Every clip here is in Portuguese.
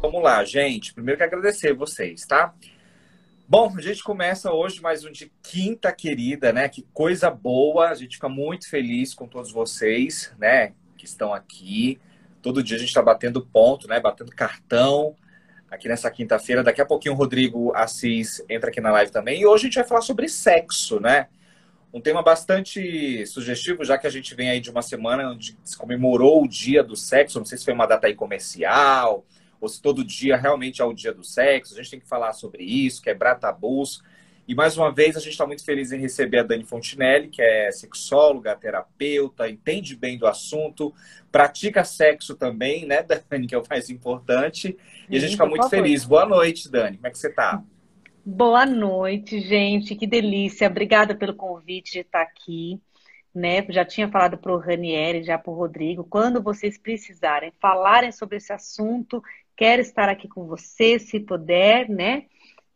Vamos lá, gente. Primeiro que agradecer vocês, tá? Bom, a gente começa hoje mais um de quinta querida, né? Que coisa boa. A gente fica muito feliz com todos vocês, né? Que estão aqui. Todo dia a gente está batendo ponto, né? Batendo cartão aqui nessa quinta-feira. Daqui a pouquinho o Rodrigo Assis entra aqui na live também. E hoje a gente vai falar sobre sexo, né? Um tema bastante sugestivo, já que a gente vem aí de uma semana onde se comemorou o dia do sexo. Não sei se foi uma data aí comercial, ou se todo dia realmente é o dia do sexo. A gente tem que falar sobre isso, quebrar tabus. E mais uma vez a gente está muito feliz em receber a Dani Fontinelli, que é sexóloga, terapeuta, entende bem do assunto, pratica sexo também, né, Dani, que é o mais importante. E a gente fica muito feliz. Boa noite, Dani. Como é que você está? Boa noite, gente. Que delícia. Obrigada pelo convite de estar aqui. Né? Já tinha falado para o Ranieri, já para o Rodrigo. Quando vocês precisarem falarem sobre esse assunto, quero estar aqui com você, se puder, né?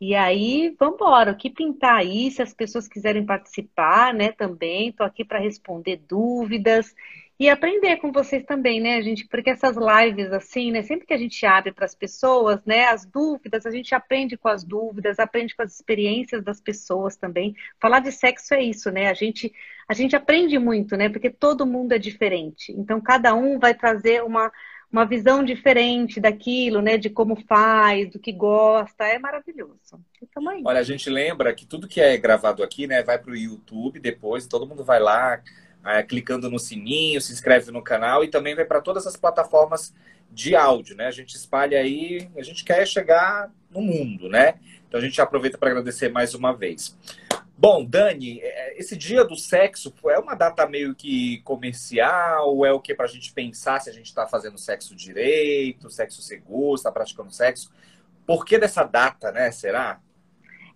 E aí, vamos embora. O que pintar aí, se as pessoas quiserem participar, né, também, estou aqui para responder dúvidas e aprender com vocês também, né, gente? Porque essas lives, assim, né, sempre que a gente abre para as pessoas, né, as dúvidas, a gente aprende com as dúvidas, aprende com as experiências das pessoas também. Falar de sexo é isso, né? A gente, a gente aprende muito, né? Porque todo mundo é diferente. Então, cada um vai trazer uma uma visão diferente daquilo, né? De como faz, do que gosta. É maravilhoso. Então, aí. Olha, a gente lembra que tudo que é gravado aqui, né, vai para o YouTube depois, todo mundo vai lá, é, clicando no sininho, se inscreve no canal e também vai para todas as plataformas de áudio, né? A gente espalha aí, a gente quer chegar no mundo, né? Então a gente aproveita para agradecer mais uma vez. Bom, Dani, é, esse dia do sexo é uma data meio que comercial? É o que para a gente pensar se a gente está fazendo sexo direito, sexo seguro, está praticando sexo? Por que dessa data, né? Será?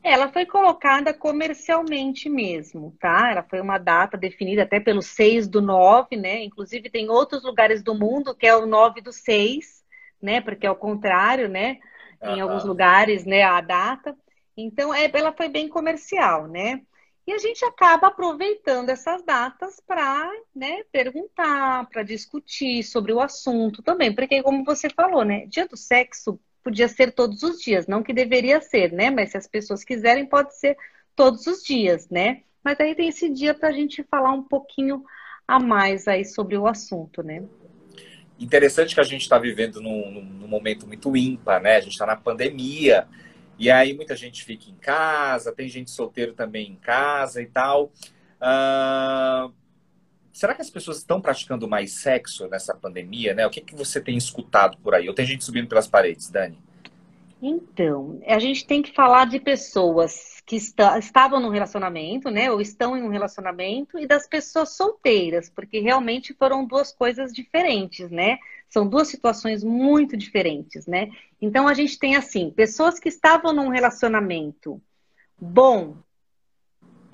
Ela foi colocada comercialmente mesmo, tá? Ela foi uma data definida até pelo 6 do 9, né? Inclusive tem outros lugares do mundo que é o 9 do 6, né? Porque é o contrário, né? Em alguns lugares, né, a data. Então, é, ela foi bem comercial, né? E a gente acaba aproveitando essas datas para né, perguntar, para discutir sobre o assunto também. Porque, como você falou, né? Dia do sexo podia ser todos os dias, não que deveria ser, né? Mas se as pessoas quiserem, pode ser todos os dias, né? Mas aí tem esse dia para a gente falar um pouquinho a mais aí sobre o assunto, né? Interessante que a gente está vivendo num, num momento muito ímpar, né? A gente está na pandemia. E aí muita gente fica em casa, tem gente solteiro também em casa e tal. Uh, será que as pessoas estão praticando mais sexo nessa pandemia, né? O que, que você tem escutado por aí? Ou tem gente subindo pelas paredes, Dani? Então, a gente tem que falar de pessoas que está, estavam no relacionamento, né? Ou estão em um relacionamento, e das pessoas solteiras, porque realmente foram duas coisas diferentes, né? São duas situações muito diferentes, né? Então a gente tem assim, pessoas que estavam num relacionamento bom,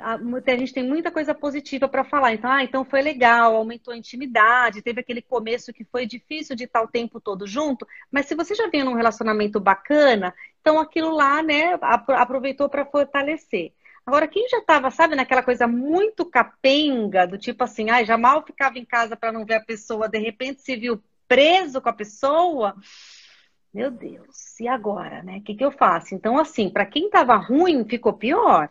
a gente tem muita coisa positiva para falar. Então, ah, então foi legal, aumentou a intimidade, teve aquele começo que foi difícil de estar o tempo todo junto, mas se você já vinha num relacionamento bacana, então aquilo lá, né, aproveitou para fortalecer. Agora, quem já estava, sabe, naquela coisa muito capenga, do tipo assim, ah, já mal ficava em casa para não ver a pessoa, de repente se viu preso com a pessoa. Meu Deus, e agora, né? O que, que eu faço? Então, assim, para quem estava ruim, ficou pior.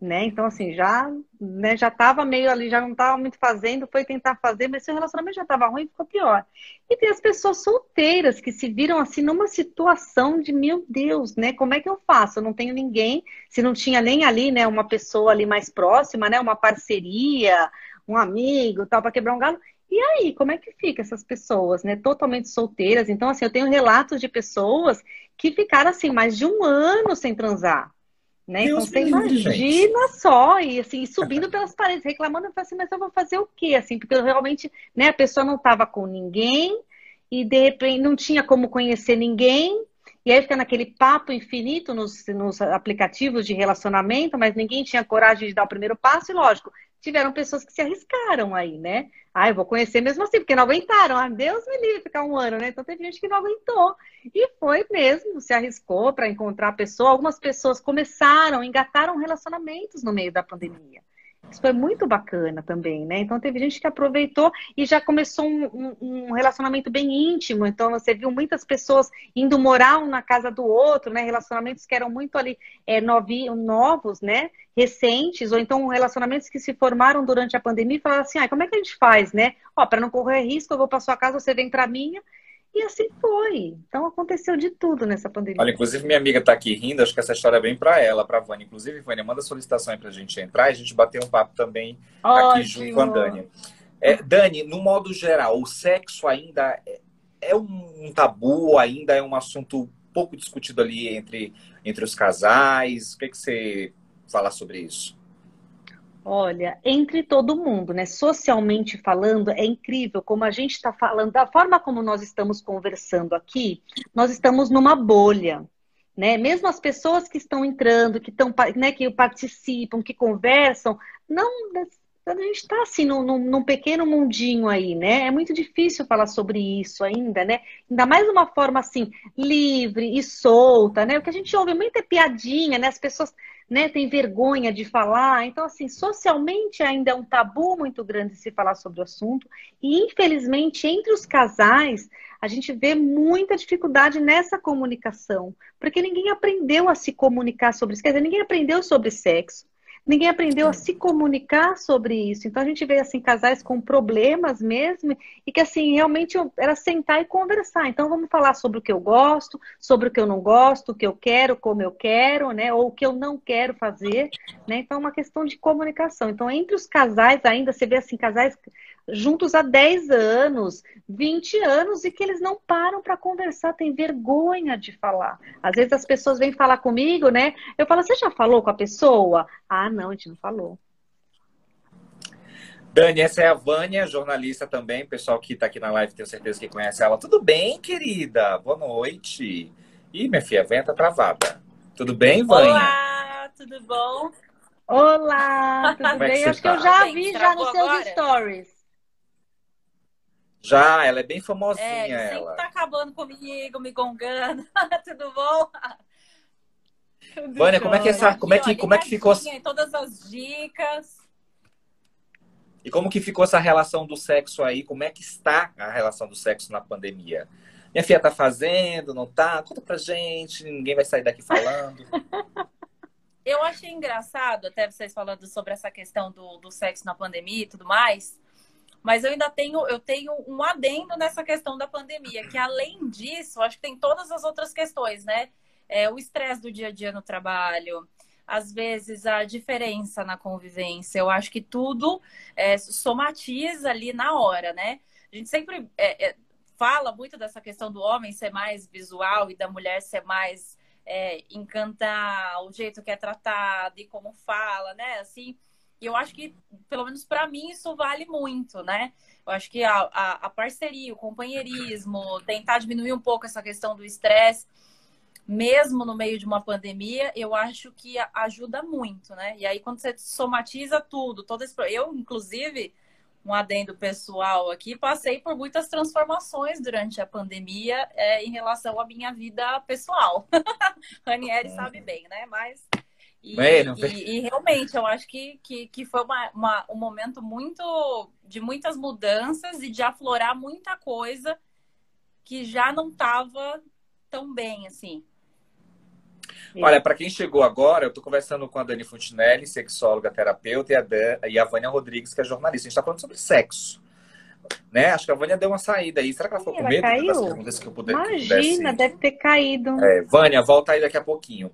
Né? Então, assim, já, né, já tava meio ali, já não estava muito fazendo, foi tentar fazer, mas seu relacionamento já estava ruim, ficou pior. E tem as pessoas solteiras que se viram assim numa situação de, meu Deus, né? Como é que eu faço? Eu não tenho ninguém, se não tinha nem ali, né, uma pessoa ali mais próxima, né, uma parceria, um amigo, tal, para quebrar um galo. E aí, como é que fica essas pessoas, né? Totalmente solteiras. Então, assim, eu tenho relatos de pessoas que ficaram assim mais de um ano sem transar. Né? então você imagina gente. só, e assim, subindo pelas paredes, reclamando, eu assim, mas eu vou fazer o quê? Assim, porque eu realmente, né, a pessoa não estava com ninguém, e de repente não tinha como conhecer ninguém, e aí fica naquele papo infinito nos, nos aplicativos de relacionamento, mas ninguém tinha coragem de dar o primeiro passo, e lógico, tiveram pessoas que se arriscaram aí, né? Ah, eu vou conhecer mesmo assim, porque não aguentaram. Ah, Deus me livre ficar um ano, né? Então teve gente que não aguentou. E foi mesmo, se arriscou para encontrar a pessoa. Algumas pessoas começaram, engataram relacionamentos no meio da pandemia. Isso foi muito bacana também, né? Então teve gente que aproveitou e já começou um, um, um, relacionamento bem íntimo. Então você viu muitas pessoas indo morar um na casa do outro, né? Relacionamentos que eram muito ali é, novi, novos, né? Recentes, ou então relacionamentos que se formaram durante a pandemia e falaram assim, ah, como é que a gente faz, né? Ó, para não correr risco, eu vou para sua casa, você vem para minha e assim foi. Então aconteceu de tudo nessa pandemia. Olha, inclusive minha amiga está aqui rindo, acho que essa história é bem para ela, para a Vânia. Inclusive, Vânia, manda solicitação aí para a gente entrar e a gente bater um papo também Ótimo. aqui junto com a Dani. É, Dani, no modo geral, o sexo ainda é, é um tabu, ainda é um assunto pouco discutido ali entre, entre os casais. O que, que você fala sobre isso? Olha, entre todo mundo, né? Socialmente falando, é incrível como a gente está falando, da forma como nós estamos conversando aqui, nós estamos numa bolha. Né? Mesmo as pessoas que estão entrando, que estão, né, que participam, que conversam, não a gente está assim num, num, pequeno mundinho aí, né? É muito difícil falar sobre isso ainda, né? Ainda mais uma forma assim livre e solta, né? O que a gente ouve muita piadinha, né? As pessoas né, tem vergonha de falar. Então, assim, socialmente ainda é um tabu muito grande se falar sobre o assunto. E, infelizmente, entre os casais, a gente vê muita dificuldade nessa comunicação. Porque ninguém aprendeu a se comunicar sobre isso. Quer dizer, ninguém aprendeu sobre sexo. Ninguém aprendeu a se comunicar sobre isso. Então a gente vê assim casais com problemas mesmo e que assim realmente era sentar e conversar. Então vamos falar sobre o que eu gosto, sobre o que eu não gosto, o que eu quero, como eu quero, né? Ou o que eu não quero fazer, né? Então é uma questão de comunicação. Então entre os casais ainda você vê assim casais juntos há 10 anos, 20 anos e que eles não param para conversar, tem vergonha de falar. Às vezes as pessoas vêm falar comigo, né? Eu falo, você já falou com a pessoa? Ah, não, a gente não falou. Dani, essa é a Vânia, jornalista também. Pessoal que está aqui na live, tenho certeza que conhece ela. Tudo bem, querida? Boa noite. Ih, minha filha, a Vânia tá travada. Tudo bem, Vânia? Olá, tudo bom? Olá, tudo Como bem? É Acho tá? que eu já vi já nos seus agora? stories. Já, ela é bem famosinha. É, sempre ela. tá acabando comigo, me gongando. Tudo bom? Tudo Vânia, como é que essa, como é que, como é que ficou? Todas as dicas. E como que ficou essa relação do sexo aí? Como é que está a relação do sexo na pandemia? Minha filha tá fazendo, não tá? Conta pra gente, ninguém vai sair daqui falando. Eu achei engraçado, até vocês falando sobre essa questão do, do sexo na pandemia e tudo mais. Mas eu ainda tenho, eu tenho um adendo nessa questão da pandemia, que além disso, acho que tem todas as outras questões, né? É, o estresse do dia a dia no trabalho, às vezes a diferença na convivência. Eu acho que tudo é, somatiza ali na hora, né? A gente sempre é, é, fala muito dessa questão do homem ser mais visual e da mulher ser mais é, encantar o jeito que é tratado e como fala, né? Assim, e eu acho que, pelo menos para mim, isso vale muito, né? Eu acho que a, a, a, parceria, o companheirismo, tentar diminuir um pouco essa questão do estresse, mesmo no meio de uma pandemia, eu acho que ajuda muito, né? E aí, quando você somatiza tudo, todo esse. Eu, inclusive, um adendo pessoal aqui, passei por muitas transformações durante a pandemia é, em relação à minha vida pessoal. Ranieri sabe bem, né? Mas e, e, e, realmente, eu acho que, que, que foi uma, uma, um momento muito de muitas mudanças e de aflorar muita coisa que já não estava tão bem assim. Olha, para quem chegou agora, eu estou conversando com a Dani Fontinelli, sexóloga, terapeuta, e a, Dan, e a Vânia Rodrigues, que é jornalista. A gente está falando sobre sexo. Né? Acho que a Vânia deu uma saída aí. Será que ela ficou com medo das perguntas que eu puder, Imagina, deve ter caído. É, Vânia, volta aí daqui a pouquinho.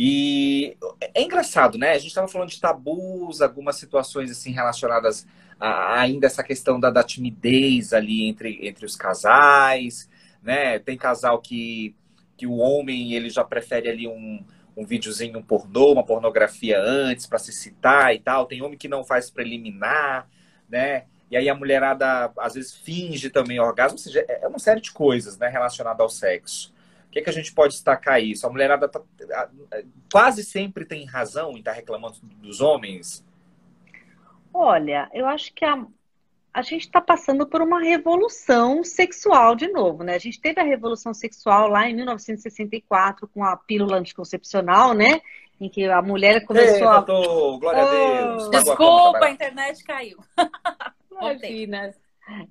E é engraçado, né? A gente estava falando de tabus, algumas situações assim relacionadas a, ainda essa questão da, da, timidez ali entre, entre os casais, né? Tem casal que, que o homem ele já prefere ali um, um videozinho um pornô, uma pornografia antes para se citar e tal. Tem homem que não faz preliminar, né? E aí a mulherada às vezes finge também orgasmo, ou seja, é uma série de coisas, né, relacionada ao sexo. O que, que a gente pode destacar isso? A mulherada tá, quase sempre tem razão em estar tá reclamando dos homens? Olha, eu acho que a, a gente está passando por uma revolução sexual de novo, né? A gente teve a revolução sexual lá em 1964 com a pílula anticoncepcional, né? Em que a mulher começou Ei, a. Tô... Glória oh, a Deus. Desculpa, a internet caiu. Imagina.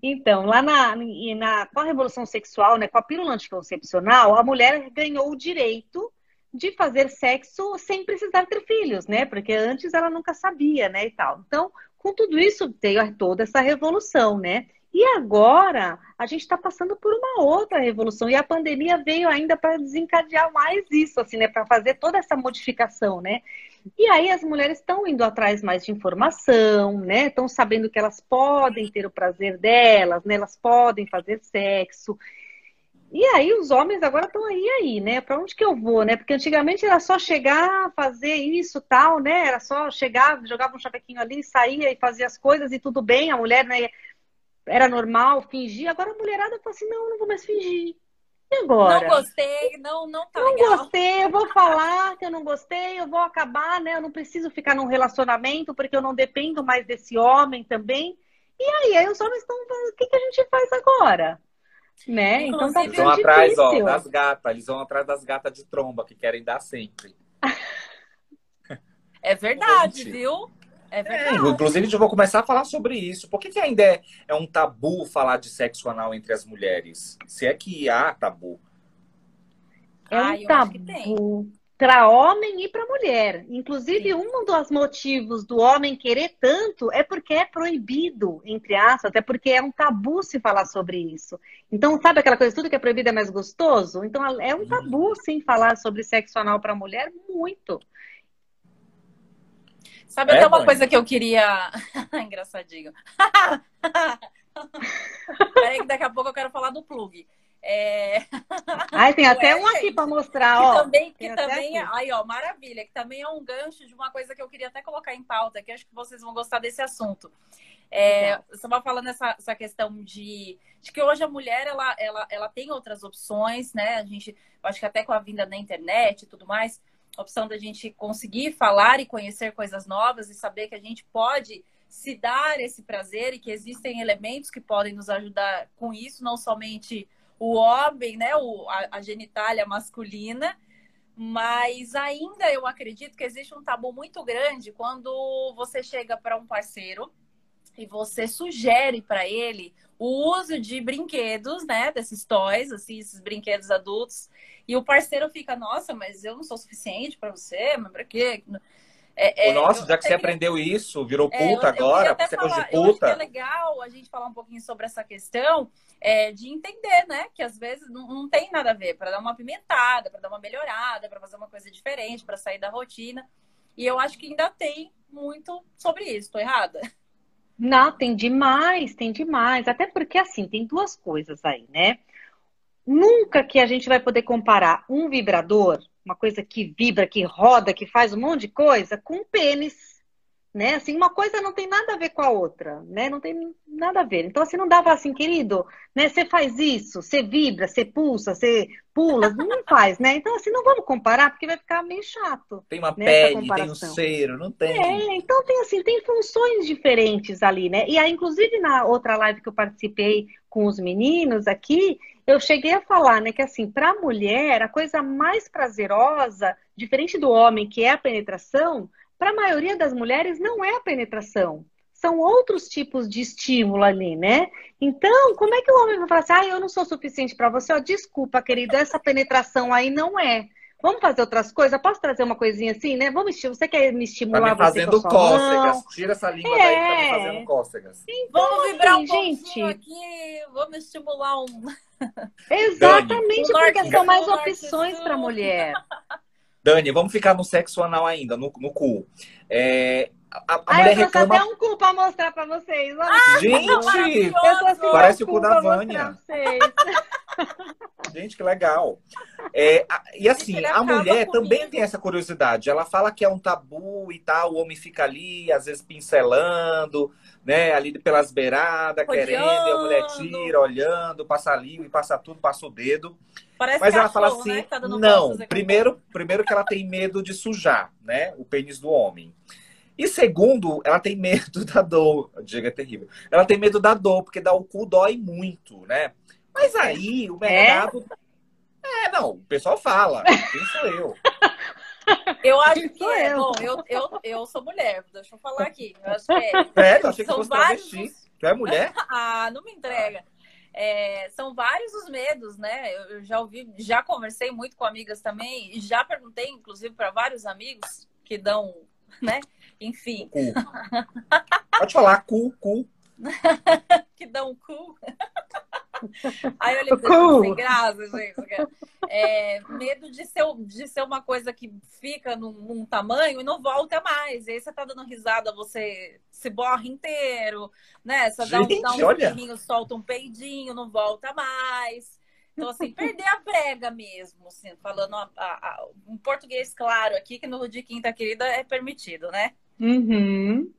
Então, lá na, na, com a revolução sexual, né, com a pílula anticoncepcional, a mulher ganhou o direito de fazer sexo sem precisar ter filhos, né? Porque antes ela nunca sabia, né, e tal. Então, com tudo isso, veio toda essa revolução, né? E agora a gente está passando por uma outra revolução e a pandemia veio ainda para desencadear mais isso, assim, né? Para fazer toda essa modificação, né? E aí as mulheres estão indo atrás mais de informação, né? Estão sabendo que elas podem ter o prazer delas, né? Elas podem fazer sexo. E aí os homens agora estão aí aí, né? Para onde que eu vou, né? Porque antigamente era só chegar, fazer isso, tal, né? Era só chegar, jogava um chavequinho ali, saía e fazia as coisas e tudo bem. A mulher, né? Era normal, fingir. Agora a mulherada fala assim, não, não vou mais fingir. E agora? Não gostei, não, não tá não legal. Não gostei, eu vou falar que eu não gostei, eu vou acabar, né? Eu não preciso ficar num relacionamento porque eu não dependo mais desse homem também. E aí, aí os homens estão o que, que a gente faz agora? Né? Então tá eles vão atrás ó, das gatas, eles vão atrás das gatas de tromba que querem dar sempre. É verdade, Gente. viu? É, é verdade. É, inclusive, eu vou começar a falar sobre isso. Por que, que ainda é, é um tabu falar de sexo anal entre as mulheres? Se é que há tabu. É um ah, tabu para homem e para mulher. Inclusive, Sim. um dos motivos do homem querer tanto é porque é proibido, entre aspas, até porque é um tabu se falar sobre isso. Então, sabe aquela coisa, tudo que é proibido é mais gostoso? Então, é um tabu, sim, falar sobre sexo anal para mulher, muito. Sabe é, até uma mãe. coisa que eu queria. Engraçadinho. Peraí, que daqui a pouco eu quero falar do plug. É... Ai, tem até um aqui para mostrar, que ó. Também, que também, é, aí, ó, maravilha, que também é um gancho de uma coisa que eu queria até colocar em pauta, que acho que vocês vão gostar desse assunto. É, você estava falando essa, essa questão de, de que hoje a mulher ela, ela, ela tem outras opções, né? A gente, acho que até com a vinda da internet e tudo mais, a opção da gente conseguir falar e conhecer coisas novas e saber que a gente pode se dar esse prazer e que existem elementos que podem nos ajudar com isso, não somente o homem, né, o, a, a genitália masculina, mas ainda eu acredito que existe um tabu muito grande quando você chega para um parceiro e você sugere para ele o uso de brinquedos, né, desses toys, assim, esses brinquedos adultos, e o parceiro fica, nossa, mas eu não sou suficiente para você, mas para quê? É, é, Nossa, já que você aprendeu isso, virou é, puta eu, eu agora, você é coisa de puta. Eu acho que é legal a gente falar um pouquinho sobre essa questão é, de entender, né? Que às vezes não, não tem nada a ver, para dar uma pimentada, para dar uma melhorada, para fazer uma coisa diferente, para sair da rotina. E eu acho que ainda tem muito sobre isso, tô errada? Não, tem demais, tem demais. Até porque, assim, tem duas coisas aí, né? Nunca que a gente vai poder comparar um vibrador uma coisa que vibra, que roda, que faz um monte de coisa, com pênis. Né? Assim, uma coisa não tem nada a ver com a outra, né? Não tem nada a ver. Então, assim, não pra assim, querido, né? Você faz isso, você vibra, você pulsa, você pula, não faz, né? Então, assim, não vamos comparar, porque vai ficar meio chato. Tem uma né, pele, tem um cheiro, não tem. É, então tem assim, tem funções diferentes ali, né? E aí, inclusive, na outra live que eu participei com os meninos aqui, eu cheguei a falar, né, que assim, para a mulher, a coisa mais prazerosa, diferente do homem, que é a penetração, para a maioria das mulheres não é a penetração. São outros tipos de estímulo ali, né? Então, como é que o homem vai falar assim, ah, eu não sou suficiente para você? Ó, desculpa, querido, essa penetração aí não é. Vamos fazer outras coisas? Posso trazer uma coisinha assim, né? Vamos Você quer me estimular? Tá me fazendo cócegas. Tira essa língua é. daí tá me é. fazendo cócegas. Então, vamos vibrar assim, um gente. aqui. Vamos estimular um. Exatamente, Dani. porque são mais opções para mulher. Dani, vamos ficar no sexo anal ainda, no, no cu. É, a, a ah, mulher eu reclama... até um cu pra mostrar pra vocês. Olha. Ah, Gente, assim, parece o cu da Vânia. Gente, que legal. É, e assim, a mulher também tem essa curiosidade. Ela fala que é um tabu e tal, o homem fica ali, às vezes pincelando, né, ali pelas beiradas, olhando. querendo, e a mulher tira, olhando, passa a língua, passa tudo, passa o dedo. Parece Mas ela fala assim, né? tá não, primeiro, primeiro que ela tem medo de sujar, né, o pênis do homem. E segundo, ela tem medo da dor. Diga é terrível. Ela tem medo da dor, porque dar o cu dói muito, né? Mas aí o mercado. É, é não, o pessoal fala. Quem sou eu? Eu acho que é. Bom, eu, eu, eu sou mulher, deixa eu falar aqui. Eu acho que é. É, eu achei que fosse vários... travesti. Tu é mulher? ah, não me entrega. É, são vários os medos, né? Eu, já ouvi, já conversei muito com amigas também, e já perguntei, inclusive, para vários amigos que dão, né? Enfim. Cu. Pode falar cu, cu. que dão cu. Aí eu olhei sem graça, gente. É, medo de ser, de ser uma coisa que fica num, num, tamanho e não volta mais. E aí você tá dando risada, você se borra inteiro, né? Você gente, dá um, dá um solta um peidinho, não volta mais. Então, assim, perder a prega mesmo, assim, falando a, a, a, um português claro aqui, que no de quinta querida é permitido, né? Uhum.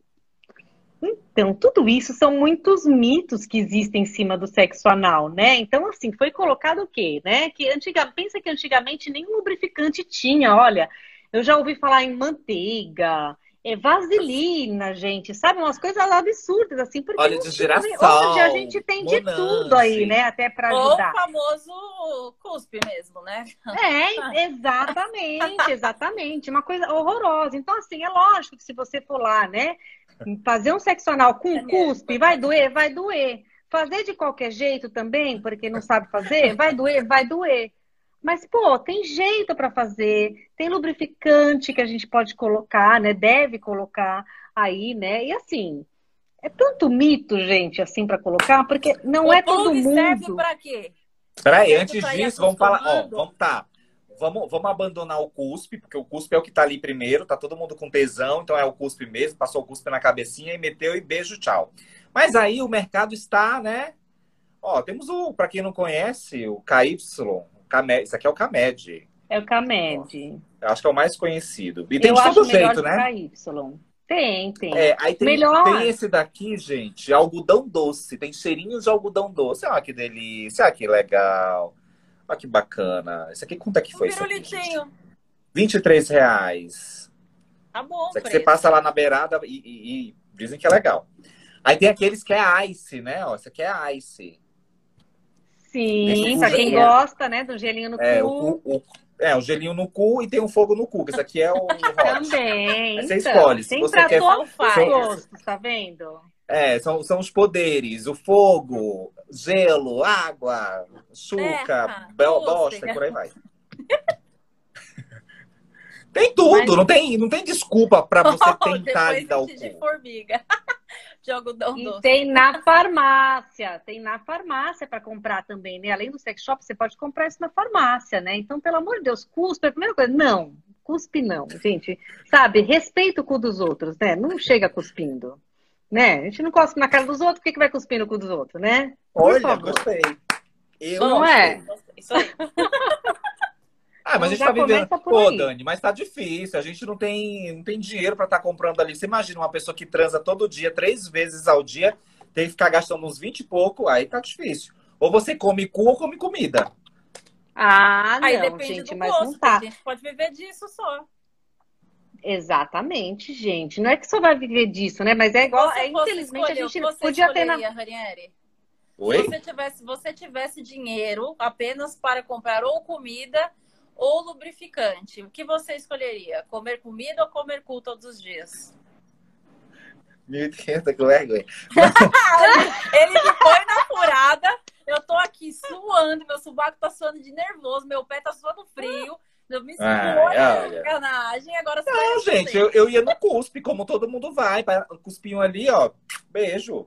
Então, tudo isso são muitos mitos que existem em cima do sexo anal, né? Então, assim, foi colocado o quê, né? Que antiga, pensa que antigamente nenhum lubrificante tinha, olha, eu já ouvi falar em manteiga, é vaselina, gente, sabe? Umas coisas absurdas, assim, porque Óleo de girassol, hoje a gente tem de tudo aí, né? Até para ajudar. Ou o famoso cuspe mesmo, né? É, exatamente, exatamente. Uma coisa horrorosa. Então, assim, é lógico que se você for lá, né? Fazer um sexo anal com é cuspe, vai doer? Vai doer. Fazer de qualquer jeito também, porque não sabe fazer? Vai doer? Vai doer. Mas, pô, tem jeito para fazer, tem lubrificante que a gente pode colocar, né? Deve colocar aí, né? E assim, é tanto mito, gente, assim, para colocar, porque não o é todo mundo. serve para quê? Peraí, antes disso, vamos falar. Ó, vamos tá vamos, vamos abandonar o cuspe, porque o cuspe é o que tá ali primeiro, tá todo mundo com tesão, então é o cuspe mesmo, passou o cuspe na cabecinha e meteu e beijo, tchau. Mas aí o mercado está, né? Ó, temos o, para quem não conhece, o KY, o Camed, isso aqui é o Camed. É o Camed. Eu acho que é o mais conhecido. E tem Eu de todo jeito, né? KY. Tem, tem. É, aí tem, Melhor. tem esse daqui, gente, algodão doce. Tem cheirinho de algodão doce. Olha que delícia, olha que legal. Olha que bacana. Esse aqui, quanto é que foi um isso aqui? 23 reais. Tá bom, Isso aqui você passa lá na beirada e, e, e, dizem que é legal. Aí tem aqueles que é ice, né? Ó, esse aqui é ice. Sim, pra quem gosta, né? Do gelinho no é, cu. O, o, é, o gelinho no cu e tem um fogo no cu. Esse aqui é o hot. Também. Aí você então, escolhe. Se você quer... todos os gostos, tá vendo? É, são, são os poderes, o fogo, gelo, água, chuca, bosta e por aí vai. tem tudo, Mas... não, tem, não tem desculpa para você tentar lhe dar o cu. De formiga. de algodão e doce. tem na farmácia, tem na farmácia para comprar também, né? Além do sex shop, você pode comprar isso na farmácia, né? Então, pelo amor de Deus, cuspe é a primeira coisa. Não, cuspe não, gente. Sabe, respeita o cu dos outros, né? Não chega cuspindo. Né? A gente não cospe na cara dos outros, por que, que vai cuspir no cu dos outros, né? Por Olha, favor. gostei. Eu não é? Isso aí. Ah, mas então, a gente tá vivendo. Pô, Dani, mas tá difícil. A gente não tem, não tem dinheiro para estar tá comprando ali. Você imagina uma pessoa que transa todo dia, três vezes ao dia, tem que ficar gastando uns 20 e pouco, aí tá difícil. Ou você come cu ou come comida. Ah, aí não, gente, mas gosto, não tá. A gente pode viver disso só. Exatamente, gente. Não é que só vai viver disso, né? Mas é igual. É, infelizmente, a gente podia ter na. Ranieri? Oi? Se você tivesse, você tivesse dinheiro apenas para comprar ou comida ou lubrificante, o que você escolheria? Comer comida ou comer cu todos os dias? 1.500, que vergonha. Ele me põe na furada, eu tô aqui suando, meu subaco tá suando de nervoso, meu pé tá suando frio. Eu me ah, sacanagem. Agora você Não, gente, eu, eu ia no cuspe, como todo mundo vai. Cuspinho ali, ó. Beijo.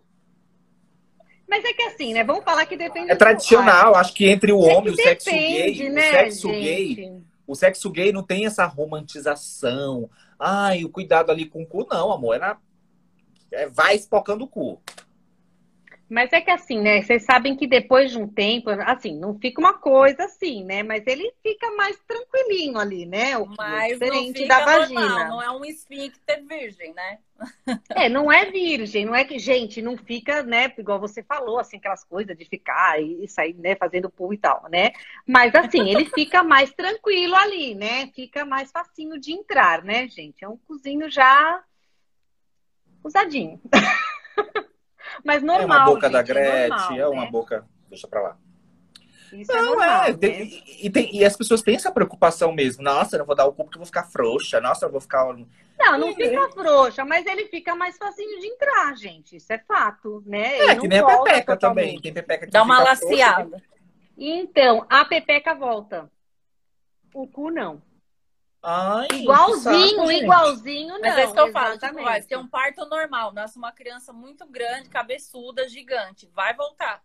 Mas é que assim, né? Vamos falar que depende. É tradicional, acho que entre o é homem e o sexo depende, gay. Né, o sexo gente? gay. O sexo gay não tem essa romantização. Ai, o cuidado ali com o cu, não, amor. Era... É, vai espocando o cu. Mas é que assim, né? Vocês sabem que depois de um tempo, assim, não fica uma coisa assim, né? Mas ele fica mais tranquilinho ali, né? O Mas diferente da vagina. Normal, não é um esfíncter virgem, né? É, não é virgem, não é que, gente, não fica, né? Igual você falou, assim, aquelas coisas de ficar e sair, né, fazendo pulo e tal, né? Mas assim, ele fica mais tranquilo ali, né? Fica mais facinho de entrar, né, gente? É um cozinho já usadinho. Mas É normal. uma boca gente, da é Gretchen, normal, é uma né? boca. Deixa pra lá. Isso é Não, normal. é. né? tem- e, tem- e as pessoas têm essa preocupação mesmo. Nossa, eu não vou dar o cu porque eu vou ficar frouxa. Nossa, eu vou ficar. Não, não É, fica frouxa, mas ele fica mais facinho de entrar, gente. Isso é fato, né? É, Ele que não nem a pepeca totalmente. também. Tem pepeca que Dá uma fica frouxa, laceada. Então, a pepeca volta. O cu não. Ai, Igualzinho, saco, igualzinho não. Mas é isso que eu falo, tipo, exatamente. vai ter um parto normal, nasce uma criança muito grande, cabeçuda, gigante, vai voltar.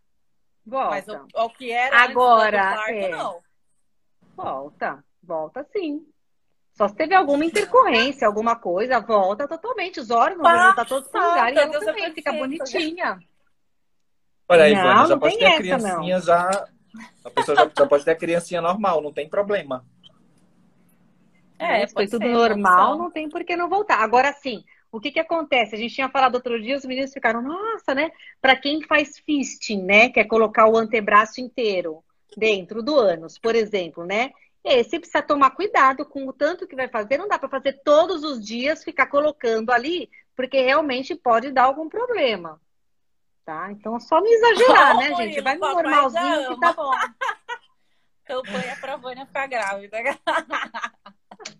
Mas Volta. o, o que era Agora, antes do parto, é. não. Volta. Volta sim. Só se teve alguma intercorrência, alguma coisa, volta totalmente. Os órgãos vão voltar todos pro lugar e ela Deus é também fica bonitinha. Olha aí, Não, Vânia, já não pode ter a essa, criancinha já. A pessoa já, já pode ter a criancinha normal, não tem problema. É, Né? Foi tudo ser, normal, não tem por que não voltar. Agora sim, o que que acontece? A gente tinha falado outro dia, os meninos ficaram, nossa, né? Para quem faz fisting, né? Que é colocar o antebraço inteiro dentro do ânus, por exemplo, né? Esse precisa tomar cuidado com o tanto que vai fazer. Não dá para fazer todos os dias, ficar colocando ali, porque realmente pode dar algum problema. Tá? Então, só não exagerar, Ó, né, gente? Vai no normalzinho que tá ama. bom. Campanha pra Vânia ficar grávida.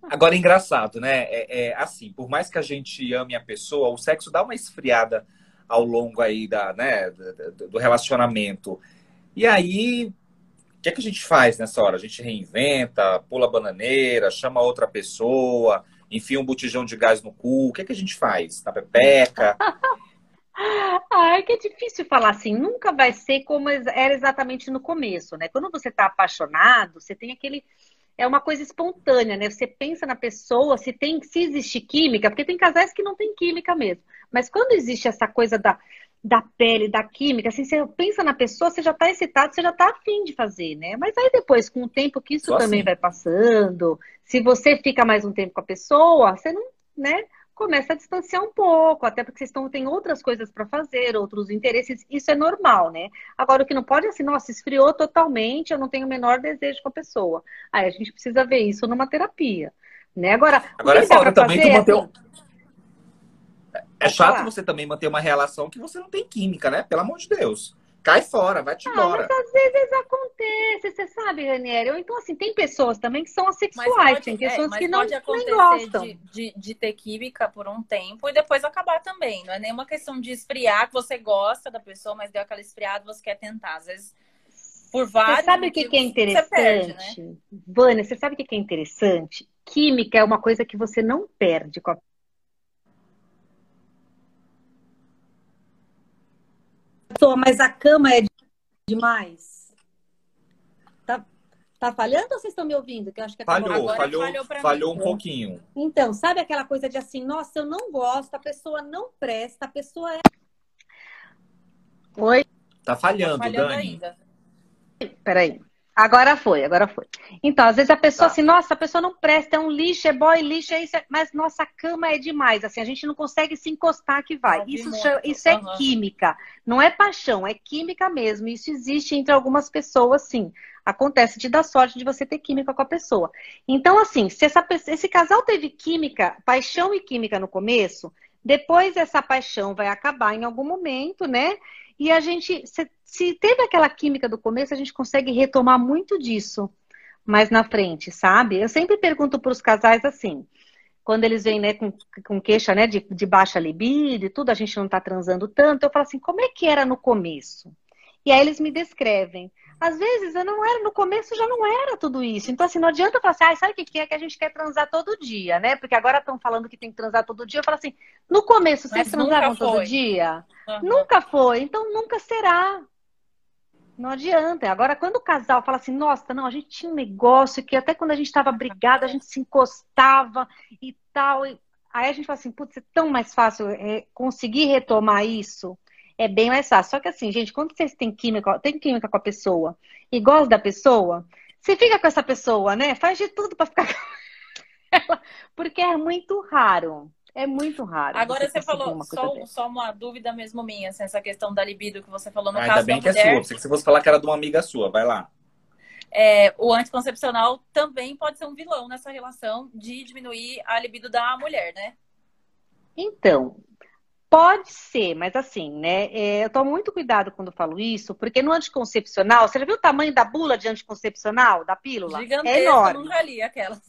Agora, engraçado, né? É, é assim, por mais que a gente ame a pessoa, o sexo dá uma esfriada ao longo aí da, né, do- relacionamento. E aí, o que é que a gente faz nessa hora? A gente reinventa, pula a bananeira, chama outra pessoa, enfia um botijão de gás no cu. O que é que a gente faz? Na pepeca? É que é difícil falar assim, nunca vai ser como era exatamente no começo, né? Quando você tá apaixonado, você tem aquele. É uma coisa espontânea, né? Você pensa na pessoa, se tem, se existe química, porque tem casais que não tem química mesmo. Mas quando existe essa coisa da, da pele, da química, assim, você pensa na pessoa, você já tá excitado, você já tá afim de fazer, né? Mas aí depois, com o tempo que isso Só também assim. vai passando, se você fica mais um tempo com a pessoa, você não, né? Começa a distanciar um pouco, até porque vocês estão, tem outras coisas para fazer, outros interesses, isso é normal, né? Agora, o que não pode é assim, nossa, esfriou totalmente, eu não tenho o menor desejo com a pessoa. Aí a gente precisa ver isso numa terapia, né? Agora, o Agora que é foda também tu manter assim, um- É chato você também manter uma relação que você não tem química, né? Pelo amor de Deus. Cai fora, vai-te Ah, embora. mas às vezes acontece, você sabe, Ranieri? Ou então, assim, tem pessoas também que são assexuais, pode, tem é, pessoas mas que não pode nem gostam. de, de, de ter química por um tempo e depois acabar também. Não é nenhuma questão de esfriar, que você gosta da pessoa, mas deu aquela esfriada, você quer tentar. Às vezes, por vários Você sabe o que, que é interessante? Você perde, né? Vânia, você sabe o que que é interessante? Química é uma coisa que você não perde com a pessoa, mas a cama é demais. Tá, tá falhando ou vocês estão me ouvindo? Que eu acho que a cama- Falhou, Agora falhou, falhou pra falhou mim. um pouquinho. Então, sabe aquela coisa de assim, nossa, eu não gosto, a pessoa não presta, a pessoa é. Oi? Tá falhando, Falhando Dani. ainda. Peraí. Agora foi, agora foi. Então, às vezes a pessoa Tá. assim, nossa, a pessoa não presta, é um lixo, é boy lixo, é isso, é- mas nossa, a cama é demais, assim, a gente não consegue se encostar que vai. Isso, isso é aham. química, não é paixão, é química mesmo. Isso existe entre algumas pessoas, sim. Acontece de dar sorte de você ter química com a pessoa. Então, assim, se essa, esse casal teve química, paixão e química no começo, depois essa paixão vai acabar em algum momento, né? E a gente, se, teve aquela química do começo, a gente consegue retomar muito disso mais na frente, sabe? Eu sempre pergunto para os casais assim, quando eles vêm né, com, com queixa né, de, de baixa libido e tudo, a gente não tá transando tanto, eu falo assim, como é que era no começo? E aí eles me descrevem. Às vezes eu não era, no começo já não era tudo isso. Então, assim, não adianta falar assim, ah, sabe o que é que a gente quer transar todo dia, né? Porque agora estão falando que tem que transar todo dia. Eu falo assim, no começo vocês Mas nunca transavam todo dia? Aham. Nunca foi, então nunca será. Não adianta. Agora, quando o casal fala assim, nossa, não, a gente tinha um negócio que até quando a gente estava brigado, a gente se encostava e tal. e- Aí a gente fala assim, putz, é tão mais fácil é, conseguir retomar isso. É bem mais fácil. Só que assim, gente, quando vocês têm química, tem química com a pessoa e gosta da pessoa, você fica com essa pessoa, né? Faz de tudo para ficar com ela, porque é muito raro. É muito raro. Agora você falou, só, dessa. só uma dúvida mesmo minha, assim, essa questão da libido que você falou no Ainda caso bem da que é mulher. sua. Pensei que você fosse falar que era de uma amiga sua. Vai lá. é, o anticoncepcional também pode ser um vilão nessa relação de diminuir a libido da mulher, né? Então, Pode ser, mas assim, né? é, eu tomo muito cuidado quando falo isso, porque no anticoncepcional, você já viu o tamanho da bula de anticoncepcional, da pílula? Gigantesca, é enorme. nunca li aquelas.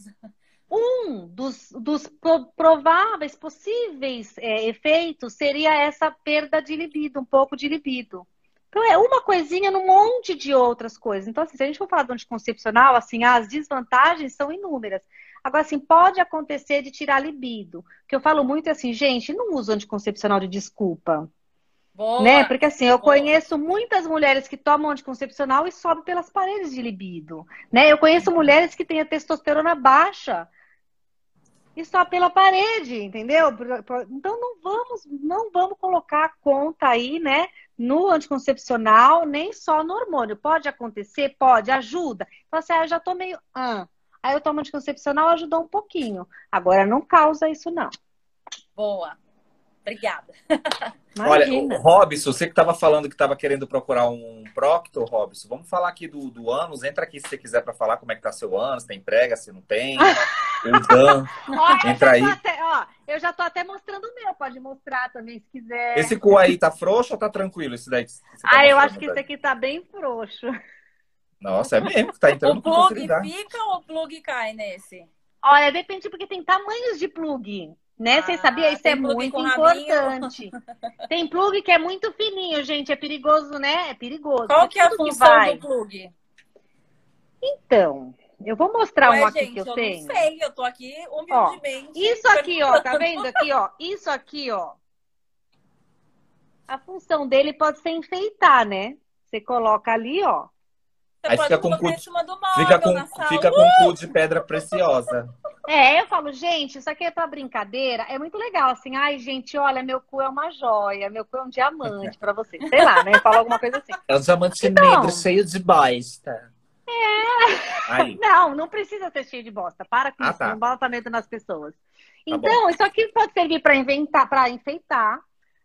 Um dos, dos pro- prováveis, possíveis é, efeitos seria essa perda de libido, um pouco de libido. Então é uma coisinha num monte de outras coisas. Então, assim, se a gente for falar do anticoncepcional, assim, as desvantagens são inúmeras. Agora, assim, pode acontecer de tirar libido. O que eu falo muito é assim, gente, não usa anticoncepcional de desculpa. Boa. Né? Porque assim, eu Boa. conheço muitas mulheres que tomam anticoncepcional e sobe pelas paredes de libido, né? Eu conheço mulheres que têm a testosterona baixa e só pela parede, entendeu? Então não vamos, não vamos colocar a conta aí, né, no anticoncepcional, nem só no hormônio. Pode acontecer, pode, ajuda. Então assim, ah, eu já tô meio, ah, aí eu tomo anticoncepcional, ajudou um pouquinho. Agora não causa isso não. Boa. Obrigada. Imagina. Olha, Robson, você que estava falando que estava querendo procurar um procto, Robson, vamos falar aqui do, do ânus. Entra aqui se você quiser para falar como é que tá seu ânus, tem prega, se não tem. o Dan. Ó, eu Entra já tô aí. até- ó, eu já tô até mostrando o meu, pode mostrar também se quiser. Esse cu aí tá frouxo ou tá tranquilo? Esse daí que você tá Ah, eu acho que esse Dani? aqui tá bem frouxo. Nossa, é mesmo que tá entrando O com plug facilidade. fica ou o plug cai nesse? Olha, depende porque tem tamanhos de plug, né? Vocês Ah, sabiam? Isso é muito importante. Tem plug que é muito fininho, gente. É perigoso, né? É perigoso. Qual que é a função vai. do plug? Então, eu vou mostrar Ué, um aqui gente, que eu, eu tenho. não sei, eu tô aqui humildemente. Isso aqui, ó, tá vendo aqui, ó? Isso aqui, ó. A função dele pode ser enfeitar, né? Você coloca ali, ó. Você Aí pode fica com colocar cu- em cima do móvel Fica com, na sala. fica com cu de pedra preciosa. É, eu falo, gente, isso aqui é pra brincadeira. É muito legal, assim. Ai, gente, olha, meu cu é uma joia, meu cu é um diamante pra você. Sei lá, né? Eu falo alguma coisa assim. É um diamante Então. negro cheio de bosta. É. Aí. Não, não precisa ser cheio de bosta. Para com Ah, isso, tá. não bota medo nas pessoas. Tá Então, isso aqui pode servir para inventar, para enfeitar,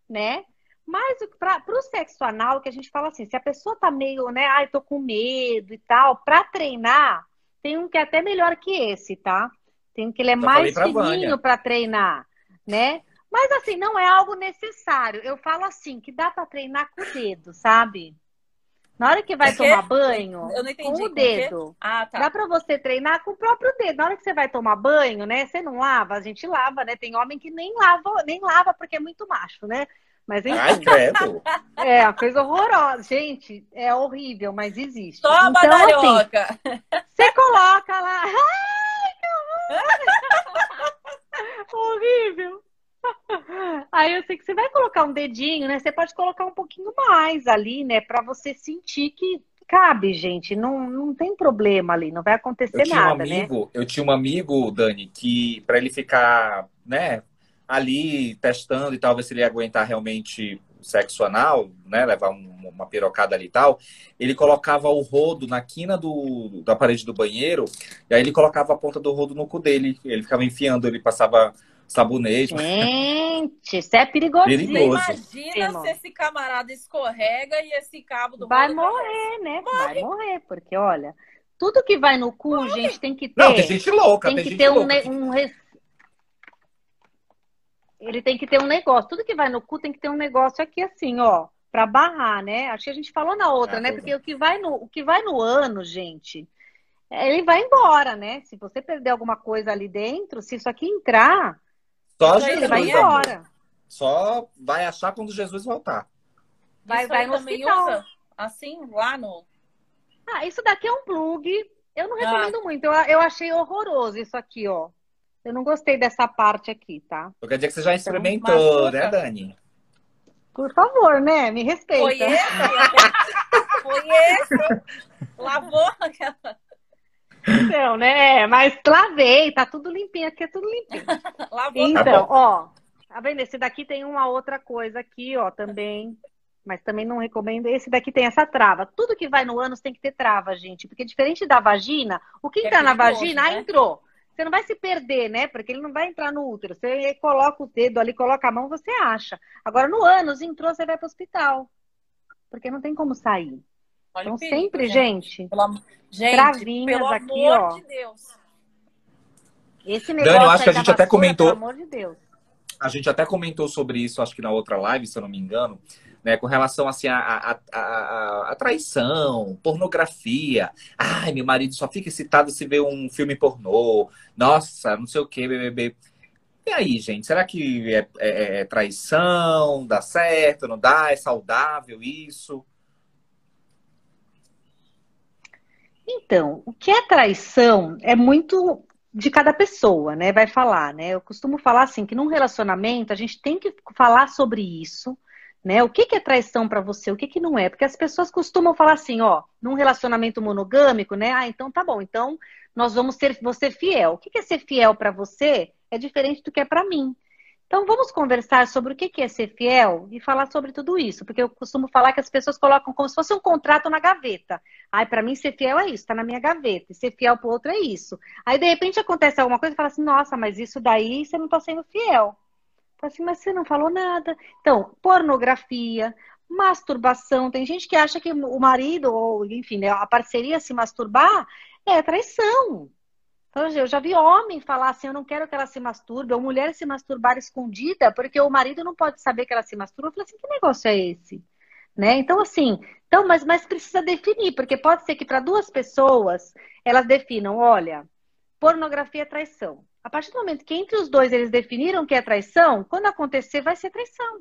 né? Mas para o sexo anal, que a gente fala assim, se a pessoa tá meio, né, ai, tô com medo e tal, para treinar, tem um que é até melhor que esse, tá? Tem um que ele é mais fininho para treinar, né? Mas assim, não é algo necessário. Eu falo assim, que dá para treinar com o dedo, sabe? Na hora que vai tomar banho, Eu não entendi. com o dedo. Ah, tá. Dá pra você treinar com o próprio dedo. Na hora que você vai tomar banho, né? Você não lava, a gente lava, né? Tem homem que nem lava, nem lava porque é muito macho, né? Mas Ai, enfim, credo. é uma coisa horrorosa. Gente, é horrível, mas existe. Toma, então, assim, você coloca lá. Ai, que horror! horrível. Aí eu sei que você vai colocar um dedinho, né? Você pode colocar um pouquinho mais ali, né? Pra você sentir que cabe, gente. Não, não tem problema ali, não vai acontecer Eu tinha um nada, né? amigo, eu tinha um amigo, Dani, que para ele ficar, né, ali testando e tal, ver se ele ia aguentar realmente o sexo anal, né, levar um- uma pirocada ali e tal, ele colocava o rodo na quina do, da parede do banheiro, e aí ele colocava a ponta do rodo no cu dele, ele ficava enfiando, ele passava sabonete. Gente, isso é perigosinho. Você Perigoso. imagina se esse camarada escorrega e esse cabo do Vai rolo morrer, né? Vai morrer, porque olha, tudo que vai no cu, gente, tem que ter. Não, tem gente louca, tem tem, que gente ter um, louca. um res- Ele tem que ter um negócio. Tudo que vai no cu tem que ter um negócio aqui assim, ó, pra barrar, né? Acho que a gente falou na outra, Ah, né? Porque o que vai no, o que vai no ano, gente, ele vai embora, né? Se você perder alguma coisa ali dentro, se isso aqui entrar, Só vai Jesus, também é amor. embora. Só vai achar quando Jesus voltar. Vai- Isso vai no hospital. usa? Assim, lá no. Ah, isso daqui é um plug. Eu não Ah. recomendo muito. Eu, eu achei horroroso isso aqui, ó. Eu não gostei dessa parte aqui, tá? Então quer dizer que você já experimentou, machuca. né, Dani? Por favor, né? Me respeita. Foi esse? Foi esse? Lavou aquela. Então, né? Mas lavei, tá tudo limpinho. Aqui é tudo limpinho. Lavou. Então, bom. ó. Tá vendo? Esse daqui tem uma outra coisa aqui, ó, também. Mas também não recomendo. Esse daqui tem essa trava. Tudo que vai no ânus tem que ter trava, gente. Porque diferente da vagina, o que É entrar na vagina, ah, né? entrou. Você não vai se perder, né? Porque ele não vai entrar no útero. Você coloca o dedo ali, coloca a mão, você acha. Agora, no ânus, entrou, você vai pro hospital. Porque não tem como sair. Olha Então, perigo, sempre, gente, Pelo. Gente, Travinhas pelo aqui, amor ó. de Deus. esse Dani, negócio eu acho que a gente até comentou- Pelo amor de Deus. A gente até comentou sobre isso, acho que na outra live, se eu não me engano, né, com relação assim a, a, a, a, traição, pornografia. Ai, meu marido só fica excitado se vê um filme pornô. Nossa, não sei o que, BBB. E aí, gente, será que é, é, é traição? Dá certo? Não dá? É saudável isso? Então, o que é traição é muito de cada pessoa, né? Vai falar, né? Eu costumo falar assim que num relacionamento a gente tem que falar sobre isso, né? O que, que é traição para você, o que, que não é? Porque as pessoas costumam falar assim, ó, num relacionamento monogâmico, né? Ah, então tá bom, então nós vamos ser você fiel. O que, que é ser fiel para você? É diferente do que é para mim. Então vamos conversar sobre o que, é ser fiel e falar sobre tudo isso, porque eu costumo falar que as pessoas colocam como se fosse um contrato na gaveta. Ai, para mim ser fiel é isso, tá na minha gaveta. E ser fiel pro outro é isso. Aí de repente acontece alguma coisa e fala assim, nossa, mas isso daí você não tá sendo fiel. Fala assim, mas você não falou nada. Então, pornografia, masturbação. Tem gente que acha que o marido, ou enfim, né, a parceria se masturbar é traição. Então, eu já vi homem falar assim: eu não quero que ela se masturbe, ou mulher se masturbar escondida, porque o marido não pode saber que ela se masturba. Eu falei assim: que negócio é esse? Né? Então, assim, então, mas, mas precisa definir, porque pode ser que para duas pessoas elas definam: olha, pornografia é traição. A partir do momento que entre os dois eles definiram que é traição, quando acontecer vai ser traição.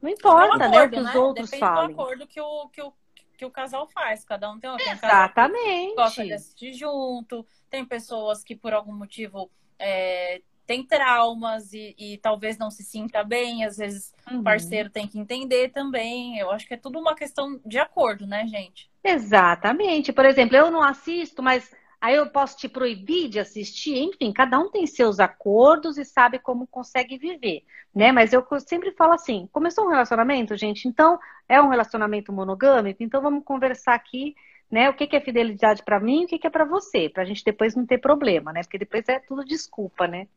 Não importa, é um acordo, né, o que os né? outros Depende falem. do acordo que o, que, o, que o casal faz. Cada um tem, tem Exatamente. Um gosta de assistir junto, tem pessoas que por algum motivo é, tem traumas e, e, talvez não se sinta bem, às vezes uhum. o parceiro tem que entender também. Eu acho que é tudo uma questão de acordo, né, gente? Exatamente. Por exemplo, eu não assisto, mas Aí eu posso te proibir de assistir, enfim, cada um tem seus acordos e sabe como consegue viver, né? Mas eu sempre falo assim: começou um relacionamento, gente, então é um relacionamento monogâmico, então vamos conversar aqui, né? O que é fidelidade para mim e o que é para você, para a gente depois não ter problema, né? Porque depois é tudo desculpa, né?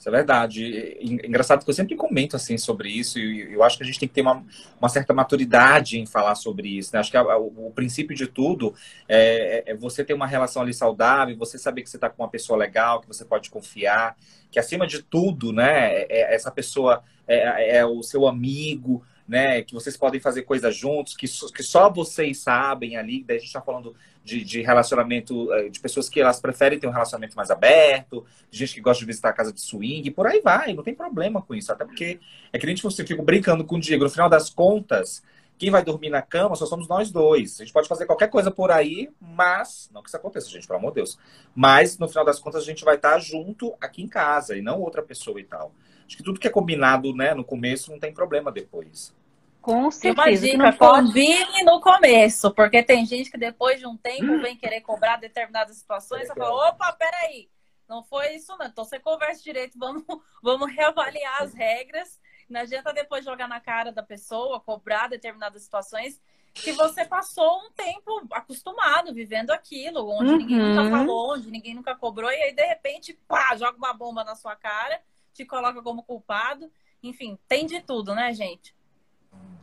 Isso é verdade. Engraçado que eu sempre comento assim sobre isso e eu acho que a gente tem que ter uma, uma certa maturidade em falar sobre isso. Né? Acho que a, o, o, princípio de tudo é, é, você ter uma relação ali saudável, você saber que você está com uma pessoa legal, que você pode confiar, que acima de tudo, né, é, é essa pessoa é, é o seu amigo, né? Que vocês podem fazer coisas juntos, que, que só vocês sabem ali. Daí a gente está falando de, de, relacionamento, eh, de pessoas que elas preferem ter um relacionamento mais aberto, de gente que gosta de visitar a casa de swing, por aí vai, não tem problema com isso. Até porque é que gente você fica brincando com o Diego. No final das contas, quem vai dormir na cama só somos nós dois. A gente pode fazer qualquer coisa por aí, mas. Não que isso aconteça, gente, pelo amor de Deus. Mas, no final das contas, a gente vai estar junto aqui em casa e não outra pessoa e tal. Acho que tudo que é combinado né, no começo não tem problema depois. Com certeza. E uma dica, combine no começo, porque tem gente que depois de um tempo vem querer cobrar determinadas situações e fala, opa, peraí, não foi isso não. Então você conversa direito, vamos, vamos reavaliar as regras. Não adianta depois jogar na cara da pessoa, cobrar determinadas situações que você passou um tempo acostumado, vivendo aquilo, onde uhum. ninguém nunca uhum. falou, onde ninguém nunca cobrou, e aí de repente, pá, joga uma bomba na sua cara, te coloca como culpado. Enfim, tem de tudo, né, gente?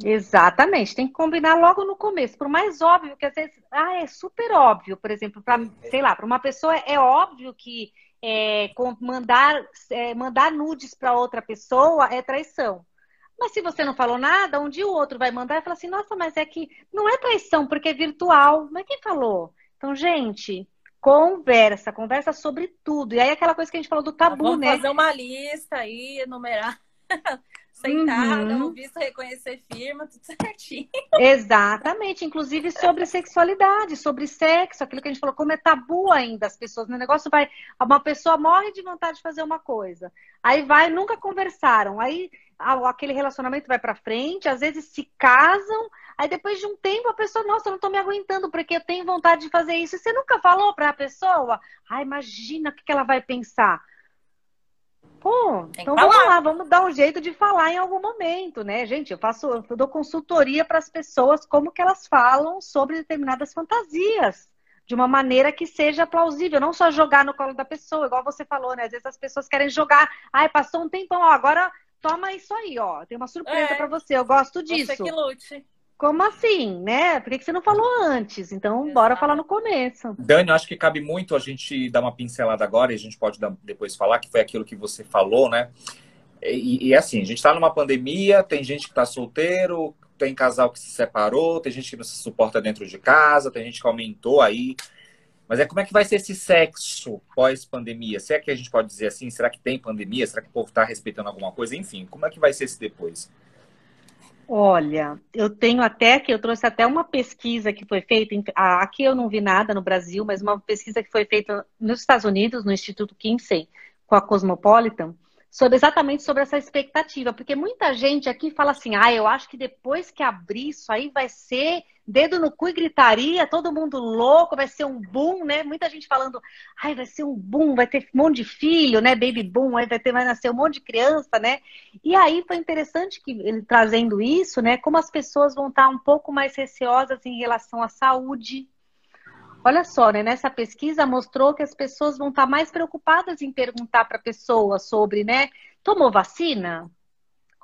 Exatamente, tem que combinar logo no começo, por mais óbvio que às vezes, ah, é super óbvio, por exemplo, para, sei lá, para uma pessoa é óbvio que é, mandar, é, mandar nudes para outra pessoa é traição. Mas se você não falou nada, um dia o outro vai mandar e fala assim, nossa, mas é que não é traição, porque é virtual. Mas quem falou? Então, gente, conversa, conversa sobre tudo. E aí aquela coisa que a gente falou do tabu, Vamos né? fazer uma lista aí, enumerar. sentada, uhum. visto, reconhecer firma, tudo certinho. Exatamente, inclusive sobre sexualidade, sobre sexo, aquilo que a gente falou, como é tabu ainda as pessoas, no negócio vai, uma pessoa morre de vontade de fazer uma coisa, aí vai, nunca conversaram, aí aquele relacionamento vai para frente, às vezes se casam, aí depois de um tempo a pessoa, nossa, eu não tô me aguentando porque eu tenho vontade de fazer isso, e você nunca falou para a pessoa, ah, imagina o que ela vai pensar. Pô, então vamos lá, vamos dar um jeito de falar em algum momento, né, gente? Eu faço, eu dou consultoria para as pessoas como que elas falam sobre determinadas fantasias, de uma maneira que seja plausível, não só jogar no colo da pessoa, igual você falou, né? Às vezes as pessoas querem jogar, ai, passou um tempão, ó, agora toma isso aí, ó, tem uma surpresa é, para você, eu gosto disso. Você que lute. Como assim, né? Por que você não falou antes? Então, Exato. bora falar no começo. Dani, eu acho que cabe muito a gente dar uma pincelada agora e a gente pode depois falar, que foi aquilo que você falou, né? E, e assim, a gente está numa pandemia, tem gente que está solteiro, tem casal que se separou, tem gente que não se suporta dentro de casa, tem gente que aumentou aí. Mas é como é que vai ser esse sexo pós-pandemia? Será que a gente pode dizer assim? Será que tem pandemia? Será que o povo está respeitando alguma coisa? Enfim, como é que vai ser esse depois? Olha, eu tenho até que eu trouxe até uma pesquisa que foi feita, aqui eu não vi nada no Brasil, mas uma pesquisa que foi feita nos Estados Unidos, no Instituto Kinsey, com a Cosmopolitan, sobre exatamente sobre essa expectativa, porque muita gente aqui fala assim: "Ah, eu acho que depois que abrir isso aí vai ser dedo no cu e gritaria, todo mundo louco, vai ser um boom, né? Muita gente falando: "Ai, vai ser um boom, vai ter um monte de filho, né? Baby boom, vai ter vai nascer um monte de criança, né?" E aí foi interessante que ele trazendo isso, né, como as pessoas vão estar um pouco mais receosas em relação à saúde, Olha só, né? Nessa pesquisa mostrou que as pessoas vão estar mais preocupadas em perguntar para a pessoa sobre, né? Tomou vacina?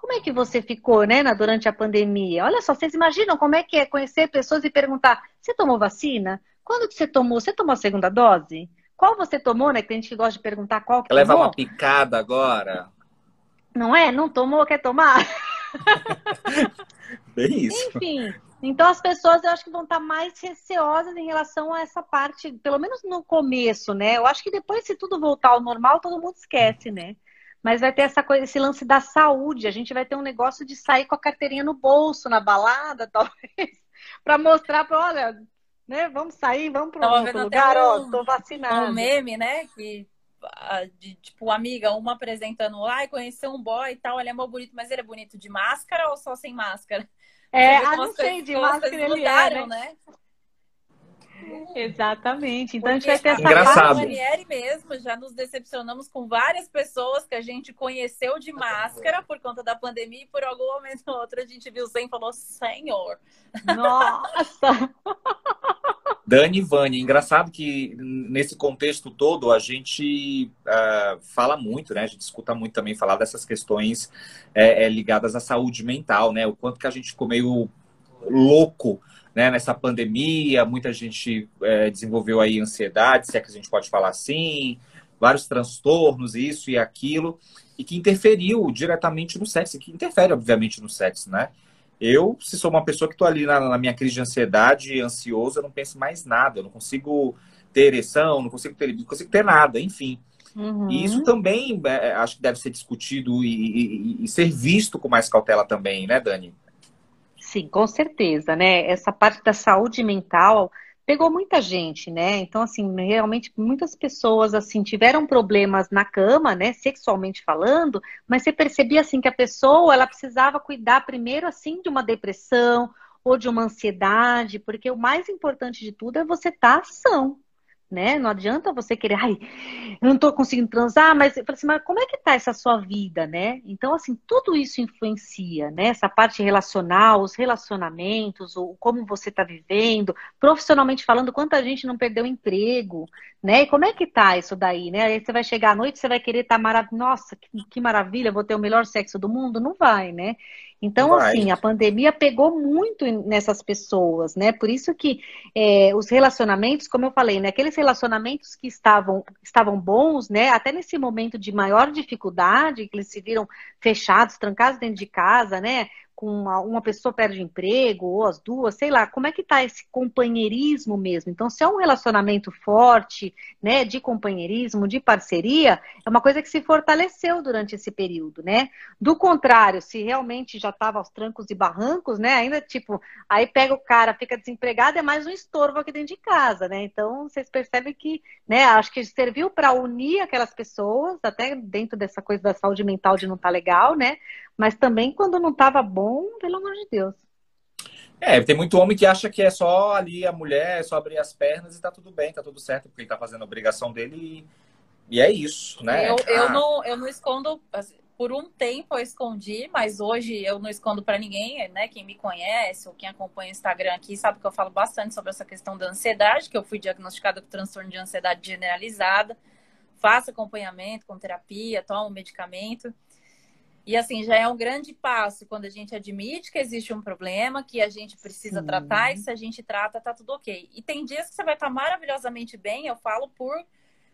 Como é que você ficou, né, durante a pandemia? Olha só, vocês imaginam como é que é conhecer pessoas e perguntar: você tomou vacina? Quando que você tomou? Você tomou a segunda dose? Qual você tomou, né? Que tem gente que gosta de perguntar qual que Leva tomou. uma picada agora. Não é? Não tomou, quer tomar? Bem isso. Enfim, então as pessoas eu acho que vão estar mais receosas em relação a essa parte, pelo menos no começo, né? Eu acho que depois, se tudo voltar ao normal, todo mundo esquece, né? Mas vai ter essa coisa, esse lance da saúde. A gente vai ter um negócio de sair com a carteirinha no bolso, na balada, talvez, para mostrar para, olha, né? Vamos sair, vamos para outro lugar, um, ó, tô vacinada. Um meme, né? Que de tipo amiga, uma apresentando, ai, conheceu um boy e tal, ele é mó bonito, mas ele é bonito de máscara ou só sem máscara? É, ah, não sei, de máscara ele mudaram, é, né? né? Exatamente. Então Porque a gente vai ter essa Engraçado. Manieri mesmo, já nos decepcionamos com várias pessoas que a gente conheceu de máscara por conta da pandemia e por algum momento ou outro a gente viu sem e falou, Senhor. Nossa! Dani e Vani, engraçado que nesse contexto todo a gente uh, fala muito, né? A gente escuta muito também falar dessas questões é, é, ligadas à saúde mental, né? O quanto que a gente ficou meio louco né, nessa pandemia, muita gente é, desenvolveu aí ansiedade, se é que a gente pode falar assim, vários transtornos, isso e aquilo, e que interferiu diretamente no sexo, que interfere, obviamente, no sexo, né? Eu, se sou uma pessoa que estou ali na, na, minha crise de ansiedade, ansiosa, eu não penso mais nada, eu não consigo ter ereção, não consigo ter, não consigo ter nada, enfim. Uhum. E isso também é, acho que deve ser discutido e, e, e, ser visto com mais cautela também, né, Dani? Sim, com certeza, né? Essa parte da saúde mental pegou muita gente, né? Então, assim, realmente muitas pessoas, assim, tiveram problemas na cama, né, sexualmente falando, mas você percebia, assim, que a pessoa, ela precisava cuidar primeiro, assim, de uma depressão ou de uma ansiedade, porque o mais importante de tudo é você estar tá são, né? Não adianta você querer, ai, eu não tô conseguindo transar, mas eu falei assim, mas como é que tá essa sua vida, né? Então, assim, tudo isso influencia, né? Essa parte relacional, os relacionamentos, o como você tá vivendo, profissionalmente falando, quanta gente não perdeu emprego, né? E como é que tá isso daí, né? Aí você vai chegar à noite, você vai querer estar tá maravilhoso, nossa, que, que maravilha, vou ter o melhor sexo do mundo? Não vai, né? Então, Vai. assim, a pandemia pegou muito nessas pessoas, né? Por isso que é, os relacionamentos, como eu falei, né? Aqueles relacionamentos que estavam, estavam bons, né? Até nesse momento de maior dificuldade, que eles se viram fechados, trancados dentro de casa, né? Com uma, uma, pessoa perde emprego, ou as duas, sei lá, como é que tá esse companheirismo mesmo? Então, se é um relacionamento forte, né, de companheirismo, de parceria, é uma coisa que se fortaleceu durante esse período, né? Do contrário, se realmente já estava aos trancos e barrancos, né, ainda tipo, aí pega o cara, fica desempregado, é mais um estorvo aqui dentro de casa, né? Então, vocês percebem que, né, acho que serviu para unir aquelas pessoas, até dentro dessa coisa da saúde mental de não estar tá legal, né? Mas também quando não estava bom, pelo amor de Deus. É, tem muito homem que acha que é só ali a mulher, é só abrir as pernas e tá tudo bem, tá tudo certo, porque ele tá fazendo a obrigação dele e, e é isso, né? Eu, eu, ah. não, eu não escondo, assim, por um tempo eu escondi, mas hoje eu não escondo para ninguém, né? Quem me conhece ou quem acompanha o Instagram aqui sabe que eu falo bastante sobre essa questão da ansiedade, que eu fui diagnosticada com transtorno de ansiedade generalizada, faço acompanhamento com terapia, tomo medicamento. E assim, já é um grande passo quando a gente admite que existe um problema, que a gente precisa Sim. tratar, e se a gente trata, tá tudo ok. E tem dias que você vai estar maravilhosamente bem, eu falo por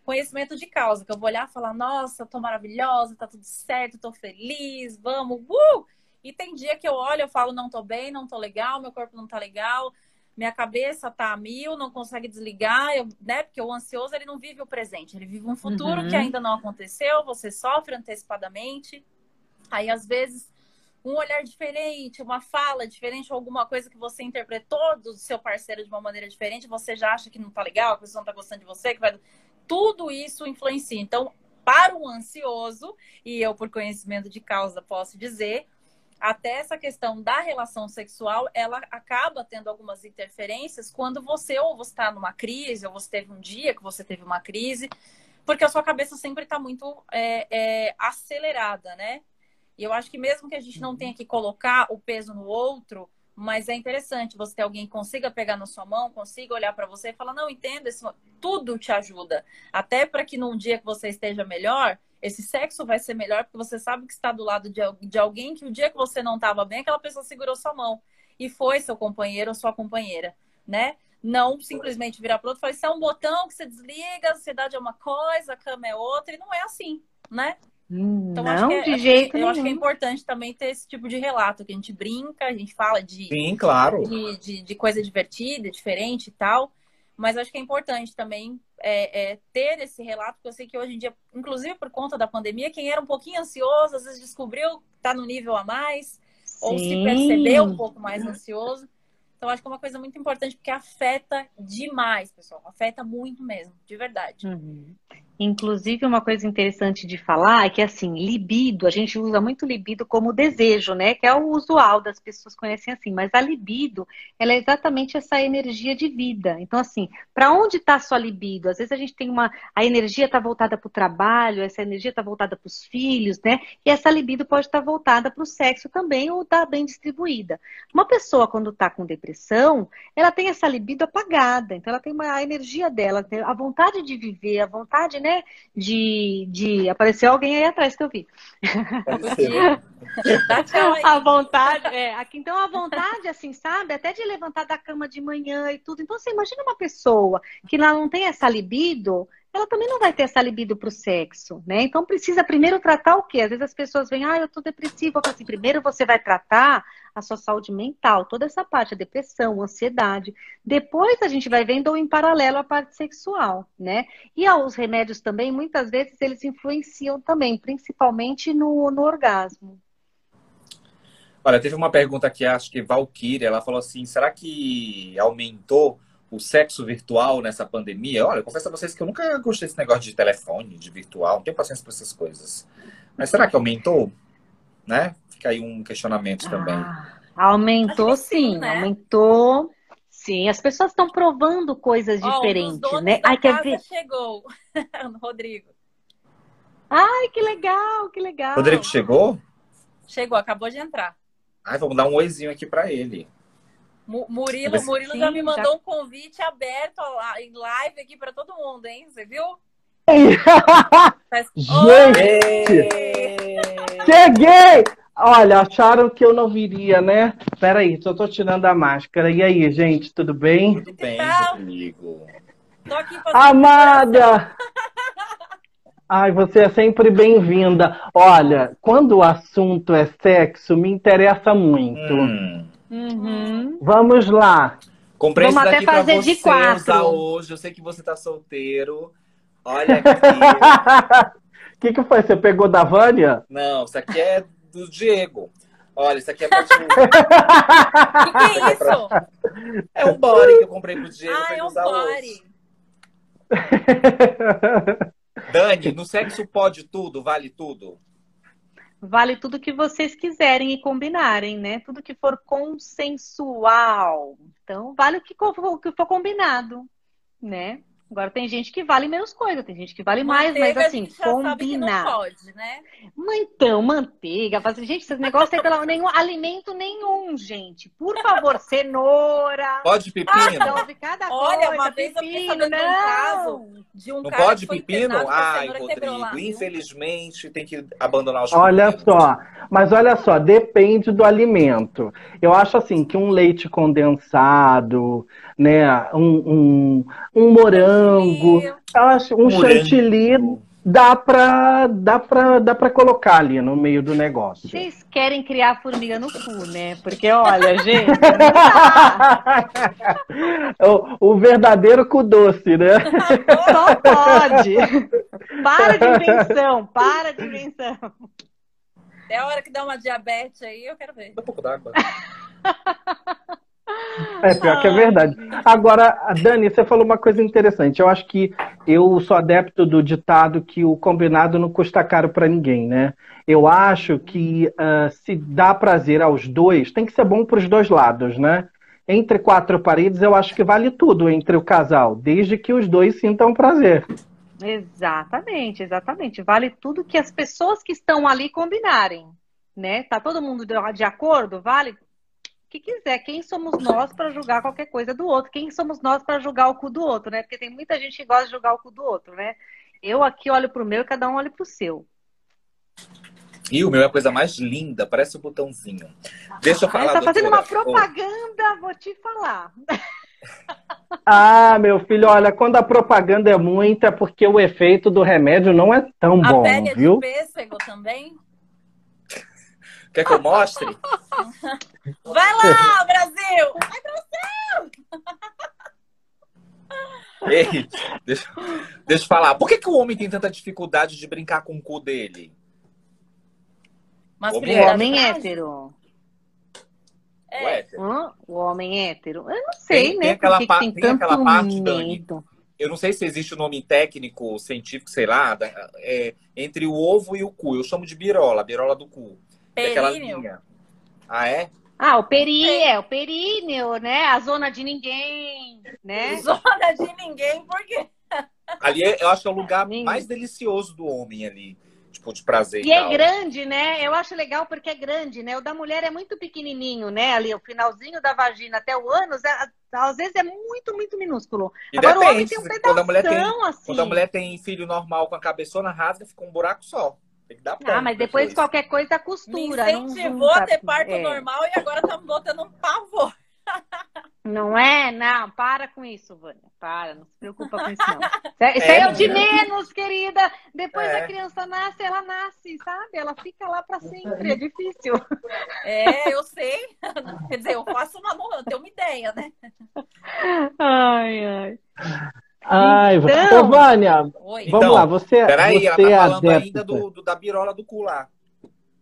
conhecimento de causa, que eu vou olhar e falar, nossa, tô maravilhosa, tá tudo certo, tô feliz, vamos, uh! E tem dia que eu olho, eu falo, não tô bem, não tô legal, meu corpo não tá legal, minha cabeça tá a mil, não consegue desligar, eu, né? Porque o ansioso, ele não vive o presente, ele vive um futuro uhum. que ainda não aconteceu, você sofre antecipadamente. Aí, às vezes, um olhar diferente, uma fala diferente, alguma coisa que você interpretou do seu parceiro de uma maneira diferente, você já acha que não tá legal, a pessoa não tá gostando de você, que vai. Tudo isso influencia. Então, para o ansioso, e eu, por conhecimento de causa, posso dizer, até essa questão da relação sexual, ela acaba tendo algumas interferências quando você ou você está numa crise, ou você teve um dia que você teve uma crise, porque a sua cabeça sempre está muito é, é, acelerada, né? E eu acho que mesmo que a gente não tenha que colocar o peso no outro, mas é interessante você ter alguém que consiga pegar na sua mão, consiga olhar para você e falar: não, entendo, esse... tudo te ajuda. Até para que num dia que você esteja melhor, esse sexo vai ser melhor, porque você sabe que está do lado de, de alguém que o dia que você não estava bem, aquela pessoa segurou sua mão e foi seu companheiro ou sua companheira, né? Não simplesmente virar para outro e falar: isso é um botão que você desliga, a ansiedade é uma coisa, a cama é outra, e não é assim, né? Então, não, é, de jeito eu nenhum. acho que é importante também ter esse tipo de relato, que a gente brinca, a gente fala de, Sim, claro. de, de, de coisa divertida, diferente e tal. Mas acho que é importante também é, é, ter esse relato, porque eu sei que hoje em dia, inclusive por conta da pandemia, quem era um pouquinho ansioso, às vezes descobriu que está no nível a mais, Sim. ou se percebeu um pouco mais ansioso. Então, acho que é uma coisa muito importante, porque afeta demais, pessoal. Afeta muito mesmo, de verdade. Uhum. Inclusive, uma coisa interessante de falar é que, assim, libido, a gente usa muito libido como desejo, né? Que é o usual das pessoas conhecem assim. Mas a libido, ela é exatamente essa energia de vida. Então, assim, para onde está a sua libido? Às vezes a gente tem uma. A energia está voltada para o trabalho, essa energia está voltada para os filhos, né? E essa libido pode estar tá voltada para o sexo também ou está bem distribuída. Uma pessoa, quando está com depressão, ela tem essa libido apagada. Então, ela tem uma, a energia dela, a vontade de viver, a vontade, né? Né? De, de aparecer alguém aí atrás que eu vi. a vontade, é, aqui, então a vontade, assim, sabe? Até de levantar da cama de manhã e tudo. Então, você imagina uma pessoa que não tem essa libido, ela também não vai ter essa libido para o sexo, né? Então precisa primeiro tratar o quê? Às vezes as pessoas vêm, ah, eu tô depressiva. Eu assim, primeiro você vai tratar a sua saúde mental, toda essa parte, a depressão, a ansiedade. Depois a gente vai vendo em paralelo a parte sexual, né? E os remédios também, muitas vezes, eles influenciam também, principalmente no, no orgasmo. Olha, teve uma pergunta aqui, acho que Valkyria, ela falou assim, será que aumentou o sexo virtual nessa pandemia. Olha, eu confesso a vocês que eu nunca gostei desse negócio de telefone, de virtual, não tenho paciência para essas coisas. Mas será que aumentou? Né? Fica aí um questionamento ah, também. Aumentou sim, né? aumentou. Sim, as pessoas estão provando coisas oh, diferentes, né? Ai, quer ver? chegou, Rodrigo. Ai, que legal, que legal. Rodrigo chegou? Chegou, acabou de entrar. Ai, vamos dar um oizinho aqui para ele. Murilo, Murilo Sim, já me mandou já... um convite aberto em live aqui para todo mundo, hein? Você viu? Gente! Cheguei! Olha, acharam que eu não viria, né? Peraí, só tô tirando a máscara. E aí, gente, tudo bem? Tudo bem então, comigo. Tô aqui Amada! Ai, você é sempre bem-vinda. Olha, quando o assunto é sexo, me interessa muito. Hum. Uhum. Vamos lá. Comprei Vamos isso daqui até fazer você de quatro. usar hoje. Eu sei que você tá solteiro. Olha aqui. O que, que foi? Você pegou da Vânia? Não, isso aqui é do Diego. Olha, isso aqui é pra ti. O que, que é isso? É um body que eu comprei pro Diego ah, é um usar body. Dani, no sexo pode tudo, vale tudo? Vale tudo que vocês quiserem e combinarem, né? Tudo que for consensual. Então, vale o que for, o que for combinado, né? Agora tem gente que vale menos coisa, tem gente que vale mais, mas assim, combinar. não pode, né? Então, manteiga, fazer, gente, esses negócios tem pela, nenhum alimento nenhum, gente. Por favor, cenoura. Pode pepino? cada Olha, coisa, uma vez pepino, eu fiquei sabendo um caso de um Não cara pode que foi pepino? Ai, Rodrigo, infelizmente tem que abandonar os Olha pepinos. só, mas olha só, depende do alimento. Eu acho assim que um leite condensado, né, um, um, um morango, um Morango. chantilly dá pra, dá, pra, dá pra colocar ali no meio do negócio. Vocês querem criar formiga no cu, né? Porque, olha, gente, o, o verdadeiro cu doce, né? só pode. Para de invenção, para de invenção. É a hora que dá uma diabetes aí, eu quero ver. Dá um pouco d'água. É pior que é verdade. Agora, Dani, você falou uma coisa interessante. Eu acho que eu sou adepto do ditado que o combinado não custa caro para ninguém, né? Eu acho que ah, se dá prazer aos dois, tem que ser bom para os dois lados, né? Entre quatro paredes, eu acho que vale tudo entre o casal, desde que os dois sintam prazer. Exatamente, exatamente. Vale tudo que as pessoas que estão ali combinarem, né? Tá todo mundo de acordo? Vale que quiser. Quem somos nós para julgar qualquer coisa do outro? Quem somos nós para julgar o cu do outro, né? Porque tem muita gente que gosta de julgar o cu do outro, né? Eu aqui olho pro meu e cada um olha pro seu. E o meu é a coisa mais linda, parece um botãozinho. Deixa eu falar. tá fazendo uma propaganda, vou te falar. Ah, meu filho, olha, quando a propaganda é muita, é porque o efeito do remédio não é tão A bom, pele é de viu? pêssego também? Quer que eu mostre? Vai lá, Brasil! Ei, deixa, deixa eu falar. Por que, que o homem tem tanta dificuldade de brincar com o cu dele? O Masculinidade homem frágil? hétero. É. Ué, Hã? O homem hétero? Eu não sei, Tem- né? tem aquela pa- tem tem tanto aquela parte, Dani, eu não sei se existe o nome técnico, científico, sei lá, da- é, entre o ovo e o cu. Eu chamo de birola, birola do cu. É aquela linha. Ah, é? Ah, o peri, é, o períneo, né? A zona de ninguém, né? Zona de ninguém, por quê? Ali é- eu acho que é o lugar Ninguém. mais delicioso do homem ali. Tipo, de prazer. E é tal. grande, né? Eu acho legal porque é grande, né? O da mulher é muito pequenininho, né? Ali, o finalzinho da vagina até o ânus, é- às vezes é muito, muito minúsculo. E Agora o homem depende, tem um quando a mulher tem, assim. quando a mulher tem filho normal com a cabeçona rasga, fica um buraco só. Tem que dar Ah, ponto mas depois qualquer coisa Me costura. não incentivou a ter parto é. normal e agora estamos botando um pavor. Não é? Não, para com isso, Vânia. Para, não se preocupa com isso, não. Isso é, isso é o de menina. menos, querida. Depois É. a criança nasce, ela nasce, sabe? Ela fica lá pra sempre. É difícil. É, eu sei. Quer dizer, eu faço uma eu tenho uma ideia, né? Ai, ai. Ai, Então- ô Vânia, Oi. Então, vamos lá, você, Peraí, ela você tá é falando adepta. ainda do, do- da birola do cu lá.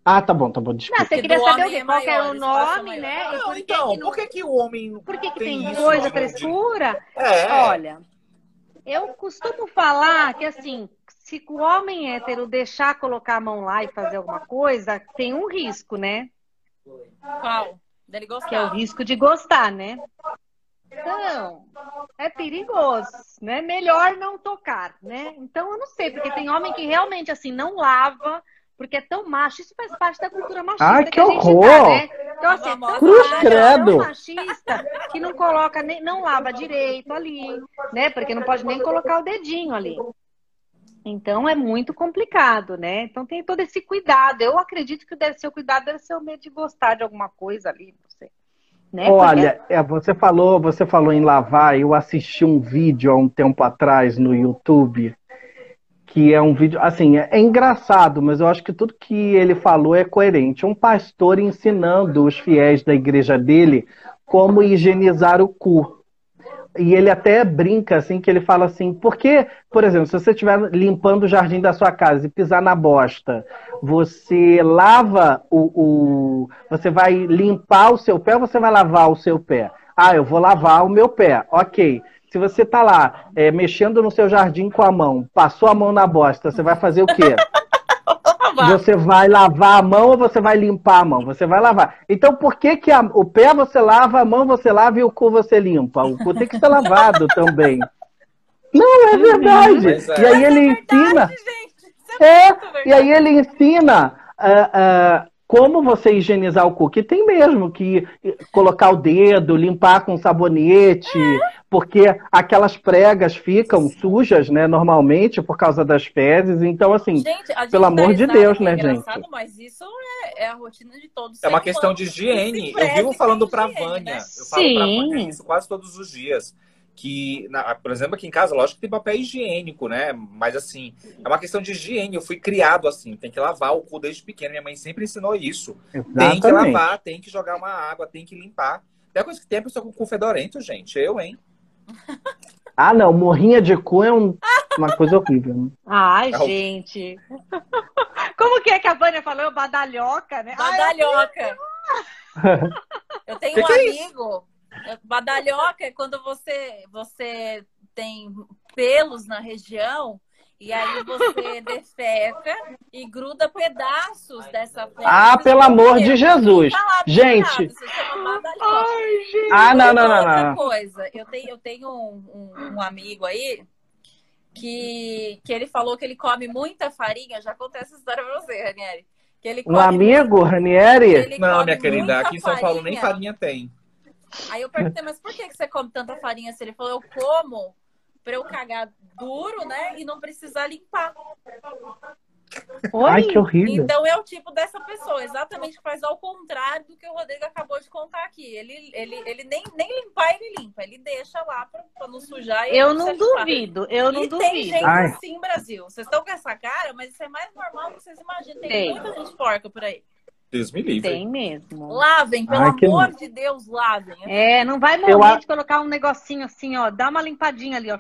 Ah, tá bom, tá bom, Não, desculpa. você Que queria saber o quê? é Qual que era maior, o é nome, né? Não, por que então, que não- por que, que o homem. Por que, que tem tem coisa, frescura? É. Olha, eu costumo falar que assim, se o homem hétero deixar colocar a mão lá e fazer alguma coisa, tem um risco, né? Qual? Dele Que é o gostar. risco de gostar, né? Então, é perigoso, né? Melhor não tocar, né? Então, eu não sei, porque tem homem que realmente, assim, não lava, porque é tão macho. Isso faz parte da cultura machista Ai, que, que a gente horror! tá, né? Então, assim, é tão Cruz macho, credo! tão machista que não coloca, nem, não lava direito ali, né? Porque não pode nem colocar o dedinho ali. Então, é muito complicado, né? Então, tem todo esse cuidado. Eu acredito que deve ser o cuidado, deve ser o medo de gostar de alguma coisa ali. Né? Olha, é, você falou, você falou em lavar. Eu assisti um vídeo há um tempo atrás no YouTube que é um vídeo, assim, é, é engraçado, mas eu acho que tudo que ele falou é coerente. Um pastor ensinando os fiéis da igreja dele como higienizar o cu. E ele até brinca assim que ele fala assim, porque, por exemplo, se você estiver limpando o jardim da sua casa e pisar na bosta, você lava o, o- você vai limpar o seu pé ou você vai lavar o seu pé? Ah, eu vou lavar o meu pé. Ok. Se você tá lá é, mexendo no seu jardim com a mão, passou a mão na bosta, você vai fazer o quê? Você vai lavar a mão ou você vai limpar a mão? Você vai lavar. Então por que, que a- o pé você lava, a mão você lava e o cu você limpa? O cu tem que ser lavado também. Não, é verdade. é. E aí ele é verdade, ensina. gente. Isso é, É, e aí ele ensina ah, ah, como você higienizar o cu, que tem mesmo que colocar o dedo, limpar com sabonete, porque aquelas pregas ficam sujas, né, normalmente, por causa das fezes. Então, assim, Gente, gente pelo dá amor de Deus, que é né, engraçado, gente? Mas isso é, é a rotina de todos. É uma questão de higiene. Eu vivo falando pra Vânia. Né? Eu falo pra Sim. Vânia isso quase todos os dias. Que, na- por exemplo, aqui em casa, lógico que tem papel higiênico, né? Mas assim, é uma questão de higiene. Eu fui criado assim, tem que lavar o cu desde pequeno. Minha mãe sempre ensinou isso. Tem que exatamente. lavar, tem que jogar uma água, tem que limpar. Tem coisa que tem a pessoa com o cu fedorento, gente. Eu, hein? Ah, não, morrinha de cu é um- uma coisa horrível. né? Ai, É gente. Como que é que a Vânia falou? Badalhoca, né? Ai, Badalhoca. Eu tenho Que um que é amigo. Badalhoca é quando você, você tem pelos na região e aí você defeca e gruda pedaços dessa pele. Ah, pelo amor de Jesus. Tá Gente. chama badalhoca. Ah, não, não, não, Outra não. coisa, eu tenho, eu tenho um, um- um amigo aí que, que ele falou que ele come muita farinha. Já contei essa história pra você, Ranieri. Que ele Um amigo, muito- Ranieri? Não, minha querida, aqui em São Paulo nem farinha tem. Aí eu perguntei, mas por que que você come tanta farinha? Se ele falou, eu como pra eu cagar duro, né? E não precisar limpar. Oi? Ai, que horrível. Então é o tipo dessa pessoa, exatamente faz ao contrário do que o Rodrigo acabou de contar aqui. Ele, ele, ele nem, nem limpar, ele limpa. Ele deixa lá pra, pra não sujar. e Eu não não precisa limpar. duvido, eu não e tem duvido. gente Ai. assim, Brasil. Vocês estão com essa cara, mas isso é mais normal do que vocês imaginam. Tem, Tem. muita gente porca por aí. Deus me livre. Tem mesmo. Lavem, pelo Ai, que amor nojo. de Deus, lavem. É, não vai Eu morrer a- de colocar um negocinho assim, ó. Dá uma limpadinha ali, ó.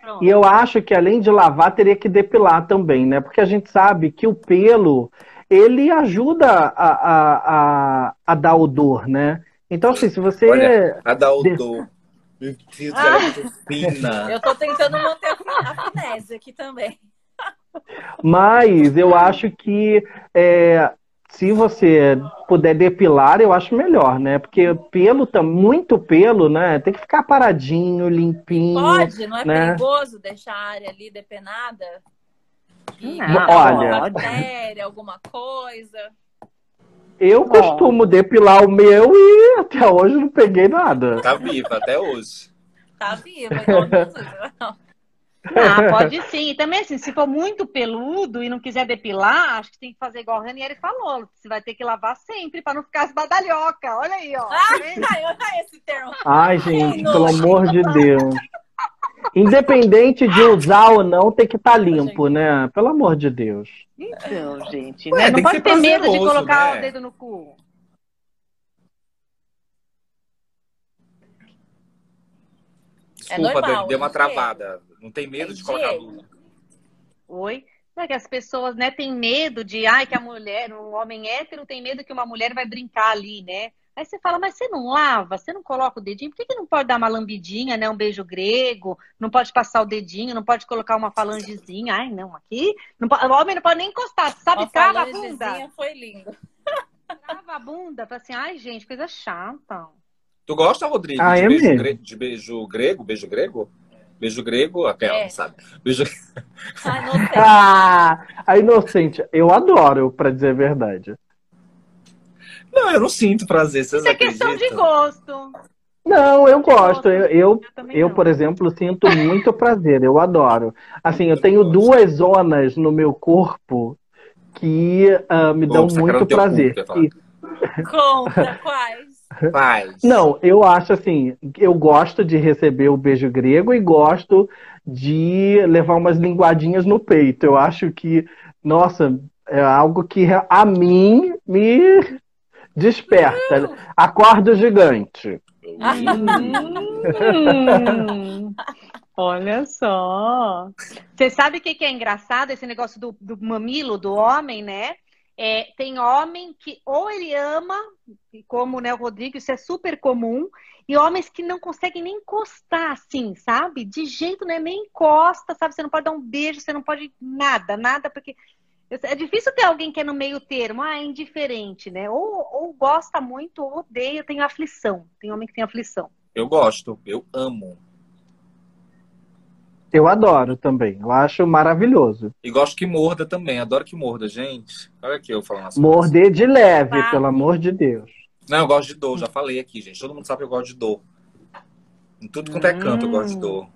Pronto. E eu acho que além de lavar, teria que depilar também, né? Porque a gente sabe que o pelo, ele ajuda a, a, a, a dar odor, né? Então, assim, se você... Olha, A da Odô. Meu Deus, ela é muito fina. Eu tô tentando manter a finese aqui também. Mas eu acho que é, se você puder depilar, eu acho melhor, né? Porque pelo, muito pelo, né? Tem que ficar paradinho, limpinho. Pode, não é né? perigoso deixar a área ali depenada? E Não, olha. alguma bactéria, alguma coisa. Eu Bom. costumo depilar o meu e até hoje não peguei nada. Tá viva até hoje. Tá viva, Jesus. Ah, pode sim. E também, assim, se for muito peludo e não quiser depilar, acho que tem que fazer igual o Ranieri falou. Você vai ter que lavar sempre para não ficar as badalhoca. Olha aí, ó. Tá? Ai, olha esse termo. Ai, gente, pelo amor de Deus. Independente de usar ou não, tem que estar limpo, né? Pelo amor de Deus. Então, gente, Ué, né? não pode ter medo de colocar né? o dedo no cu. Desculpa, normal, Dani, deu uma é travada. Não tem medo de colocar luz. Oi? É que as pessoas, né, têm medo de, ai, que a mulher, um homem hétero tem medo que uma mulher vai brincar ali, né? Aí você fala, mas você não lava, você não coloca o dedinho, por que, que não pode dar uma lambidinha, né? Um beijo grego, não pode passar o dedinho, não pode colocar uma falangezinha. Ai, não, aqui. Não pode- o homem não pode nem encostar, sabe? Uma Trava a bunda. falangezinha foi lindo. Trava a bunda, fala assim, ai, gente, coisa chata. Tu gosta, Rodrigo, Ah, de, é beijo mesmo? gre- de beijo grego? Beijo grego? Beijo grego, aquela, É. sabe? Beijo... Sei. Ah, a inocente. Eu adoro, pra dizer a verdade. Não, eu não sinto prazer, vocês Isso é questão de acreditam? gosto. Não, eu gosto. Eu, eu, Eu por exemplo, sinto muito prazer. Eu adoro. Assim, eu tenho duas zonas no meu corpo que ah, me dão Vou sacar muito prazer. falar. E- Conta, quais? Faz. Não, eu acho assim, eu gosto de receber o beijo grego e gosto de levar umas linguadinhas no peito. Eu acho que, nossa, é algo que a mim me desperta. Acordo gigante. Hum, olha só. Você sabe o que, que é engraçado? Esse negócio do, do mamilo do homem, né? É, tem homem que ou ele ama, como né, o Rodrigo, isso é super comum, e homens que não conseguem nem encostar assim, sabe? De jeito né, nem encosta, sabe? Você não pode dar um beijo, você não pode nada, nada, porque é difícil ter alguém que é no meio termo, ah, é indiferente, né? Ou, ou gosta muito, ou odeia, tem aflição. Tem homem que tem aflição. Eu gosto, eu amo. Eu adoro também. Eu acho maravilhoso. E gosto que morda também. Adoro que morda, gente. Olha aqui eu falando assim. Morder de leve, ah. pelo amor de Deus. Não, eu gosto de dor. Já falei aqui, gente. Todo mundo sabe que eu gosto de dor. Em tudo quanto é canto eu gosto de dor.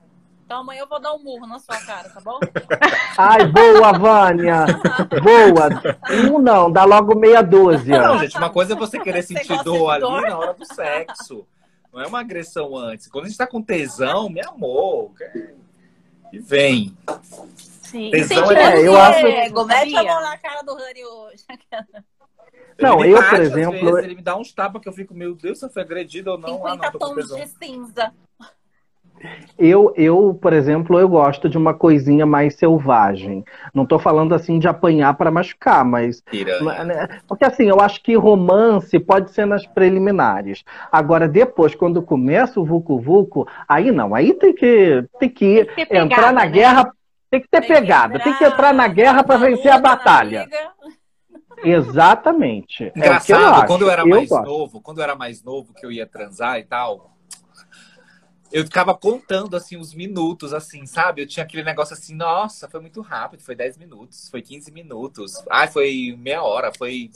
Então amanhã eu vou dar um murro na sua cara, tá bom? Ai, boa, Vânia! Boa! Um não, dá logo meia dúzia. Não, gente, uma coisa é você querer você sentir dor ali dor? na hora do sexo. Não é uma agressão antes. Quando a gente tá com tesão, meu amor, e vem. Sim. Tesão é, eu acho. Mete a mão na cara do Rani hoje. Não, eu, por exemplo. Vezes, ele me dá uns tapas que eu fico, meu Deus, se eu fui agredido ou não. 50 ah, não, tons de cinza. Eu, eu, por exemplo, eu gosto de uma coisinha mais selvagem. Não estou falando assim de apanhar para machucar, mas. Né, porque assim, eu acho que romance pode ser nas preliminares. Agora, depois, quando começa o Vucu Vucu, aí não, aí tem que, tem que, tem que entrar pegada, na né? guerra, tem que ter tem pegada, que tem que entrar na guerra para vencer a batalha. Exatamente. É Engraçado, é eu quando eu era mais novo, quando eu era mais novo que eu ia transar e tal, eu ficava contando, assim, os minutos, assim, sabe? Eu tinha aquele negócio assim, nossa, foi muito rápido, foi 10 minutos, foi 15 minutos, ai, foi meia hora, foi.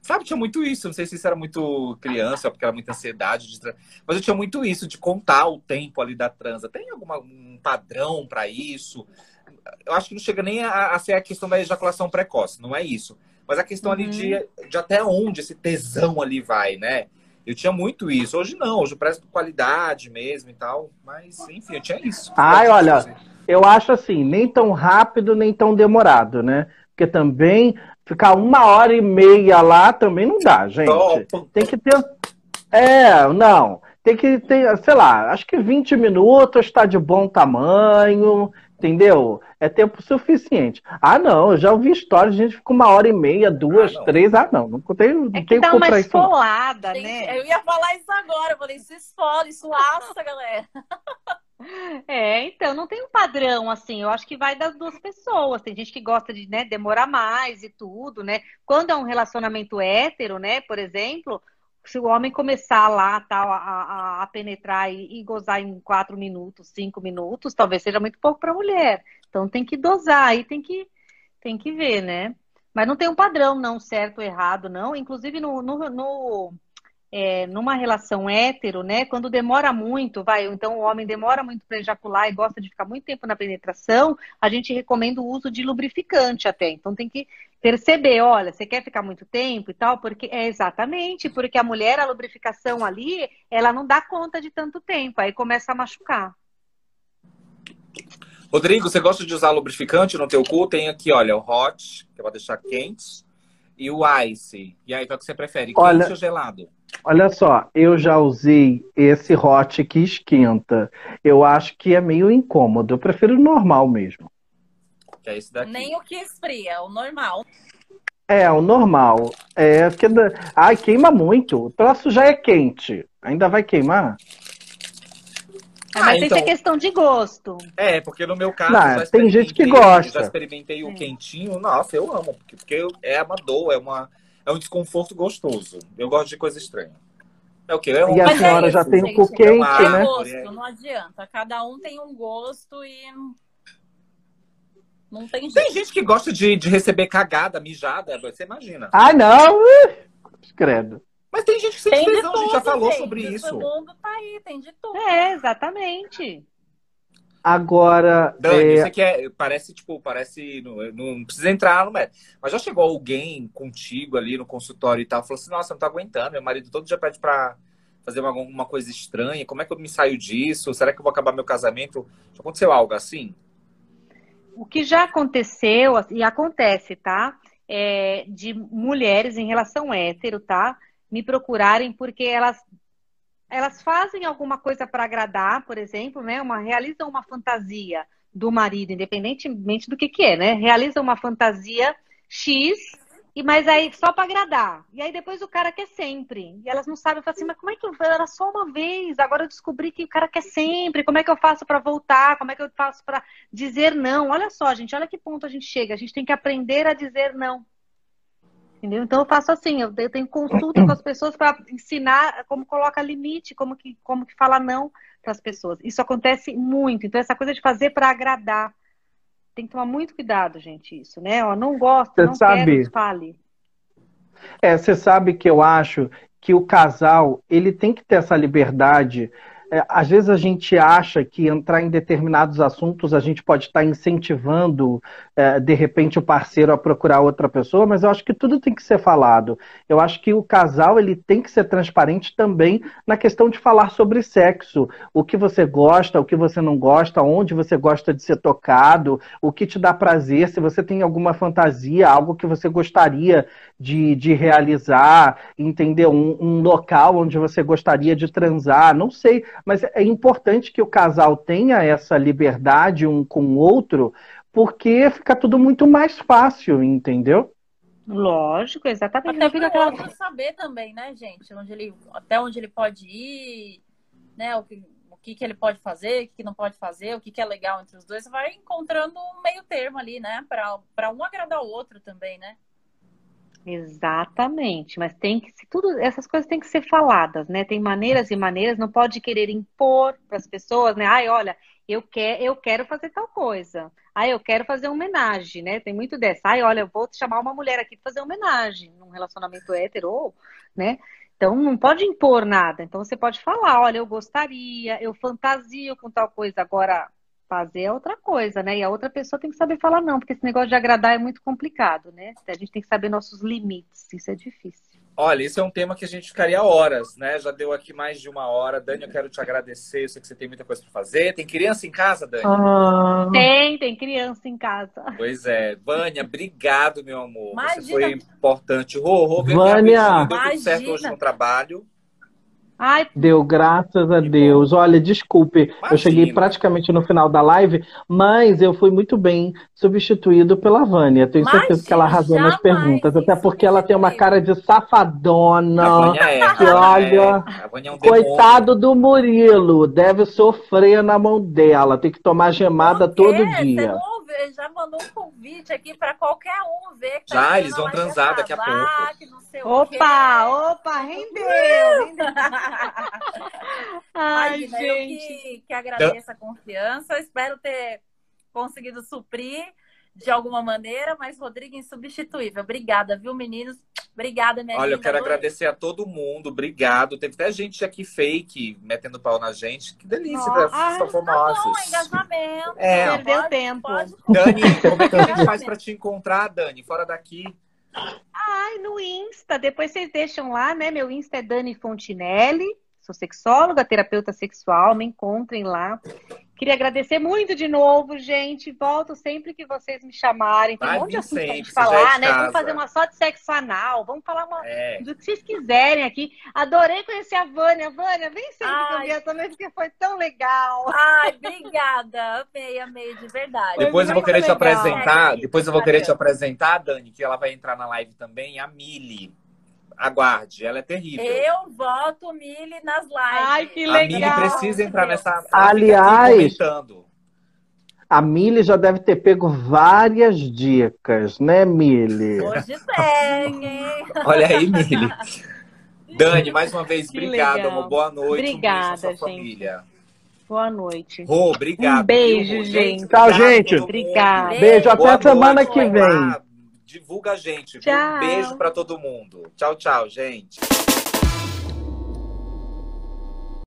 Sabe, tinha muito isso. Não sei se isso era muito criança, porque era muita ansiedade. De... Mas eu tinha muito isso de contar o tempo ali da transa. Tem algum um padrão para isso? Eu acho que não chega nem a, a, ser a questão da ejaculação precoce, não é isso. Mas a questão uhum. ali de, uhum. de até onde esse tesão ali vai, né? Eu tinha muito isso. Hoje não, hoje eu presto qualidade mesmo e tal. Mas, enfim, eu tinha isso. Ai, olha, eu acho assim, nem tão rápido, nem tão demorado, né? Porque também ficar uma hora e meia lá também não dá, gente. Tem que ter. É, não. Tem que ter, sei lá, acho que 20 minutos está de bom tamanho, entendeu? É tempo suficiente. Ah, não, eu já ouvi histórias, a gente fica uma hora e meia, duas, ah, três. Ah, não, não tenho, não é que dá uma esfolada, né? Eu ia falar isso agora, eu falei, isso esfola, isso assa, galera. É, então, não tem um padrão, assim, eu acho que vai das duas pessoas. Tem gente que gosta de né, demorar mais e tudo, né? Quando é um relacionamento hétero, né, por exemplo, se o homem começar lá tal, a, a, a penetrar e, e, gozar em quatro minutos, cinco minutos, talvez seja muito pouco para a mulher. Então tem que dosar, aí tem que, tem que ver, né? Mas não tem um padrão, não, certo ou errado, não. Inclusive no, no, no é, numa relação hétero, né? Quando demora muito, vai, então o homem demora muito para ejacular e gosta de ficar muito tempo na penetração, a gente recomenda o uso de lubrificante até. Então tem que perceber, olha, você quer ficar muito tempo e tal, porque é exatamente, porque a mulher, a lubrificação ali, ela não dá conta de tanto tempo, aí começa a machucar. Rodrigo, você gosta de usar lubrificante no teu cu? Tem aqui, olha, o hot, que é pra deixar quente, e o ice. E aí, qual que você prefere, quente olha, ou gelado? Olha só, eu já usei esse hot que esquenta. Eu acho que é meio incômodo. Eu prefiro o normal mesmo. Que é esse daqui. Nem o que esfria, o normal. É, o normal. É, porque... Ai, queima muito. O troço já é quente. Ainda vai queimar? É, mas ah, então... isso é questão de gosto. É, porque no meu caso. Não, tem gente que gosta. Já experimentei o quentinho. Nossa, eu amo. Porque, porque é uma dor, é, uma, é um desconforto gostoso. Eu gosto de coisa estranha. É o quê? É um... E a mas senhora é isso, já tem o cu quente, é né? Gosto, não adianta. Cada um tem um gosto e. Não tem jeito. Tem gente que gosta de, de receber cagada, mijada, você imagina. Ai, não! Credo. Mas tem gente que sente tem tesão, a gente já falou gente. sobre isso. O mundo tá aí, tem de tudo. É, exatamente. Agora. Dani, é... isso aqui é, parece, tipo, parece. Não, não precisa entrar no médico. Mas já chegou alguém contigo ali no consultório e tal, falou assim: nossa, não tô aguentando. Meu marido todo dia pede pra fazer uma, alguma coisa estranha. Como é que eu me saio disso? Será que eu vou acabar meu casamento? Já aconteceu algo assim? O que já aconteceu, e acontece, tá? É, de mulheres em relação hétero, tá? me procurarem porque elas elas fazem alguma coisa para agradar, por exemplo, né? Uma realizam uma fantasia do marido, independentemente do que que é, né? Realizam uma fantasia X e mas aí só para agradar. E aí depois o cara quer sempre. E elas não sabem, falam assim, mas como é que eu era só uma vez? Agora eu descobri que o cara quer sempre. Como é que eu faço para voltar? Como é que eu faço para dizer não? Olha só, gente, olha que ponto a gente chega. A gente tem que aprender a dizer não. Entendeu? Então eu faço assim, eu tenho consulta com as pessoas para ensinar como coloca limite, como que, como que fala não, para as pessoas. Isso acontece muito. Então, essa coisa de fazer para agradar. Tem que tomar muito cuidado, gente, isso, né? Ó, não gosto, Você não sabe, quero, fale. É, você sabe que eu acho que o casal, ele tem que ter essa liberdade é, às vezes a gente acha que entrar em determinados assuntos a gente pode estar incentivando, é, de repente, o parceiro a procurar outra pessoa, mas eu acho que tudo tem que ser falado. Eu acho que o casal ele tem que ser transparente também na questão de falar sobre sexo. O que você gosta, o que você não gosta, onde você gosta de ser tocado, o que te dá prazer, se você tem alguma fantasia, algo que você gostaria de, de realizar, entender um, um local onde você gostaria de transar, não sei mas é importante que o casal tenha essa liberdade um com o outro, porque fica tudo muito mais fácil, entendeu? Lógico, exatamente. Até o outro saber também, né, gente? Onde ele, até onde ele pode ir, né? O que, o que, que ele pode fazer, o que, que não pode fazer, o que, que é legal entre os dois. Vai encontrando um meio termo ali, né? Para um agradar o outro também, né? Exatamente, mas tem que tudo essas coisas têm que ser faladas, né? Tem maneiras e maneiras, não pode querer impor para as pessoas, né? Ai, olha, eu quero, eu quero fazer tal coisa. Ai, eu quero fazer homenagem, né? Tem muito dessa. Ai, olha, eu vou chamar uma mulher aqui para fazer homenagem num relacionamento hétero, né? Então não pode impor nada. Então você pode falar, olha, eu gostaria, eu fantasio com tal coisa. Agora fazer é outra coisa, né? E a outra pessoa tem que saber falar não, porque esse negócio de agradar é muito complicado, né? A gente tem que saber nossos limites, isso é difícil. Olha, isso é um tema que a gente ficaria horas, né? Já deu aqui mais de uma hora. Dani, eu quero te agradecer. Eu sei que você tem muita coisa para fazer. Tem criança em casa, Dani? Ah. Tem, tem criança em casa. Pois é. Vânia, obrigado, meu amor. Imagina. Você foi importante. Rô, Rô, Vânia. Deu tudo certo hoje no trabalho. Ai. Deu, graças a Deus. Olha, desculpe, Imagina. eu cheguei praticamente no final da live, mas eu fui muito bem substituído pela Vânia. Tenho Imagina, certeza que ela arrasou nas perguntas, até porque ela tem uma cara de safadona. É. Que olha, é. é um coitado do Murilo, deve sofrer na mão dela, tem que tomar gemada todo dia. Você vê, já mandou um convite aqui para qualquer um ver. Que já, eles vão transar daqui a pouco. Opa, opa, rendeu, rendeu. Ai, Imagina, gente. Eu que, que agradeço a confiança. Espero ter conseguido suprir de alguma maneira, mas Rodrigo insubstituível. Obrigada, viu, meninos? Obrigada, minha Olha, eu quero agradecer a todo mundo. Obrigado. Teve até gente aqui fake metendo pau na gente. Que delícia, né? São famosos. Tá bom, engajamento. É, Perdeu pode, tempo. Pode... Dani, como é que a gente faz para te encontrar, Dani? Fora daqui. Ai, no Insta. Depois vocês deixam lá, né? Meu Insta é Dani Fontinelli. Sou sexóloga, terapeuta sexual. Me encontrem lá. Queria agradecer muito de novo, gente. Volto sempre que vocês me chamarem. Tem um monte de assunto pra gente falar, é né? Casa. Vamos fazer uma só de sexo anal. Vamos falar uma... é. do que vocês quiserem aqui. Adorei conhecer a Vânia. Vânia, vem sempre comigo também, porque foi tão legal. Ai, obrigada. Amei, amei, de verdade. Depois eu vou querer legal. te apresentar. Depois eu vou querer te apresentar, Dani, que ela vai entrar na live também, a Mili. Aguarde, ela é terrível. Eu voto Mili nas lives. Ai, que legal. A Mili precisa entrar nessa. Aliás, a Mili já deve ter pego várias dicas, né, Mili? Hoje tem, hein? Olha aí, Mili. Dani, mais uma vez, obrigada, amor. Boa noite. Obrigada, um gente. família. Boa noite. Rô, obrigado. Um beijo, gente. Tchau, gente. Obrigada. Beijo, até semana que vem divulga a gente. Um beijo para todo mundo. Tchau, tchau, gente.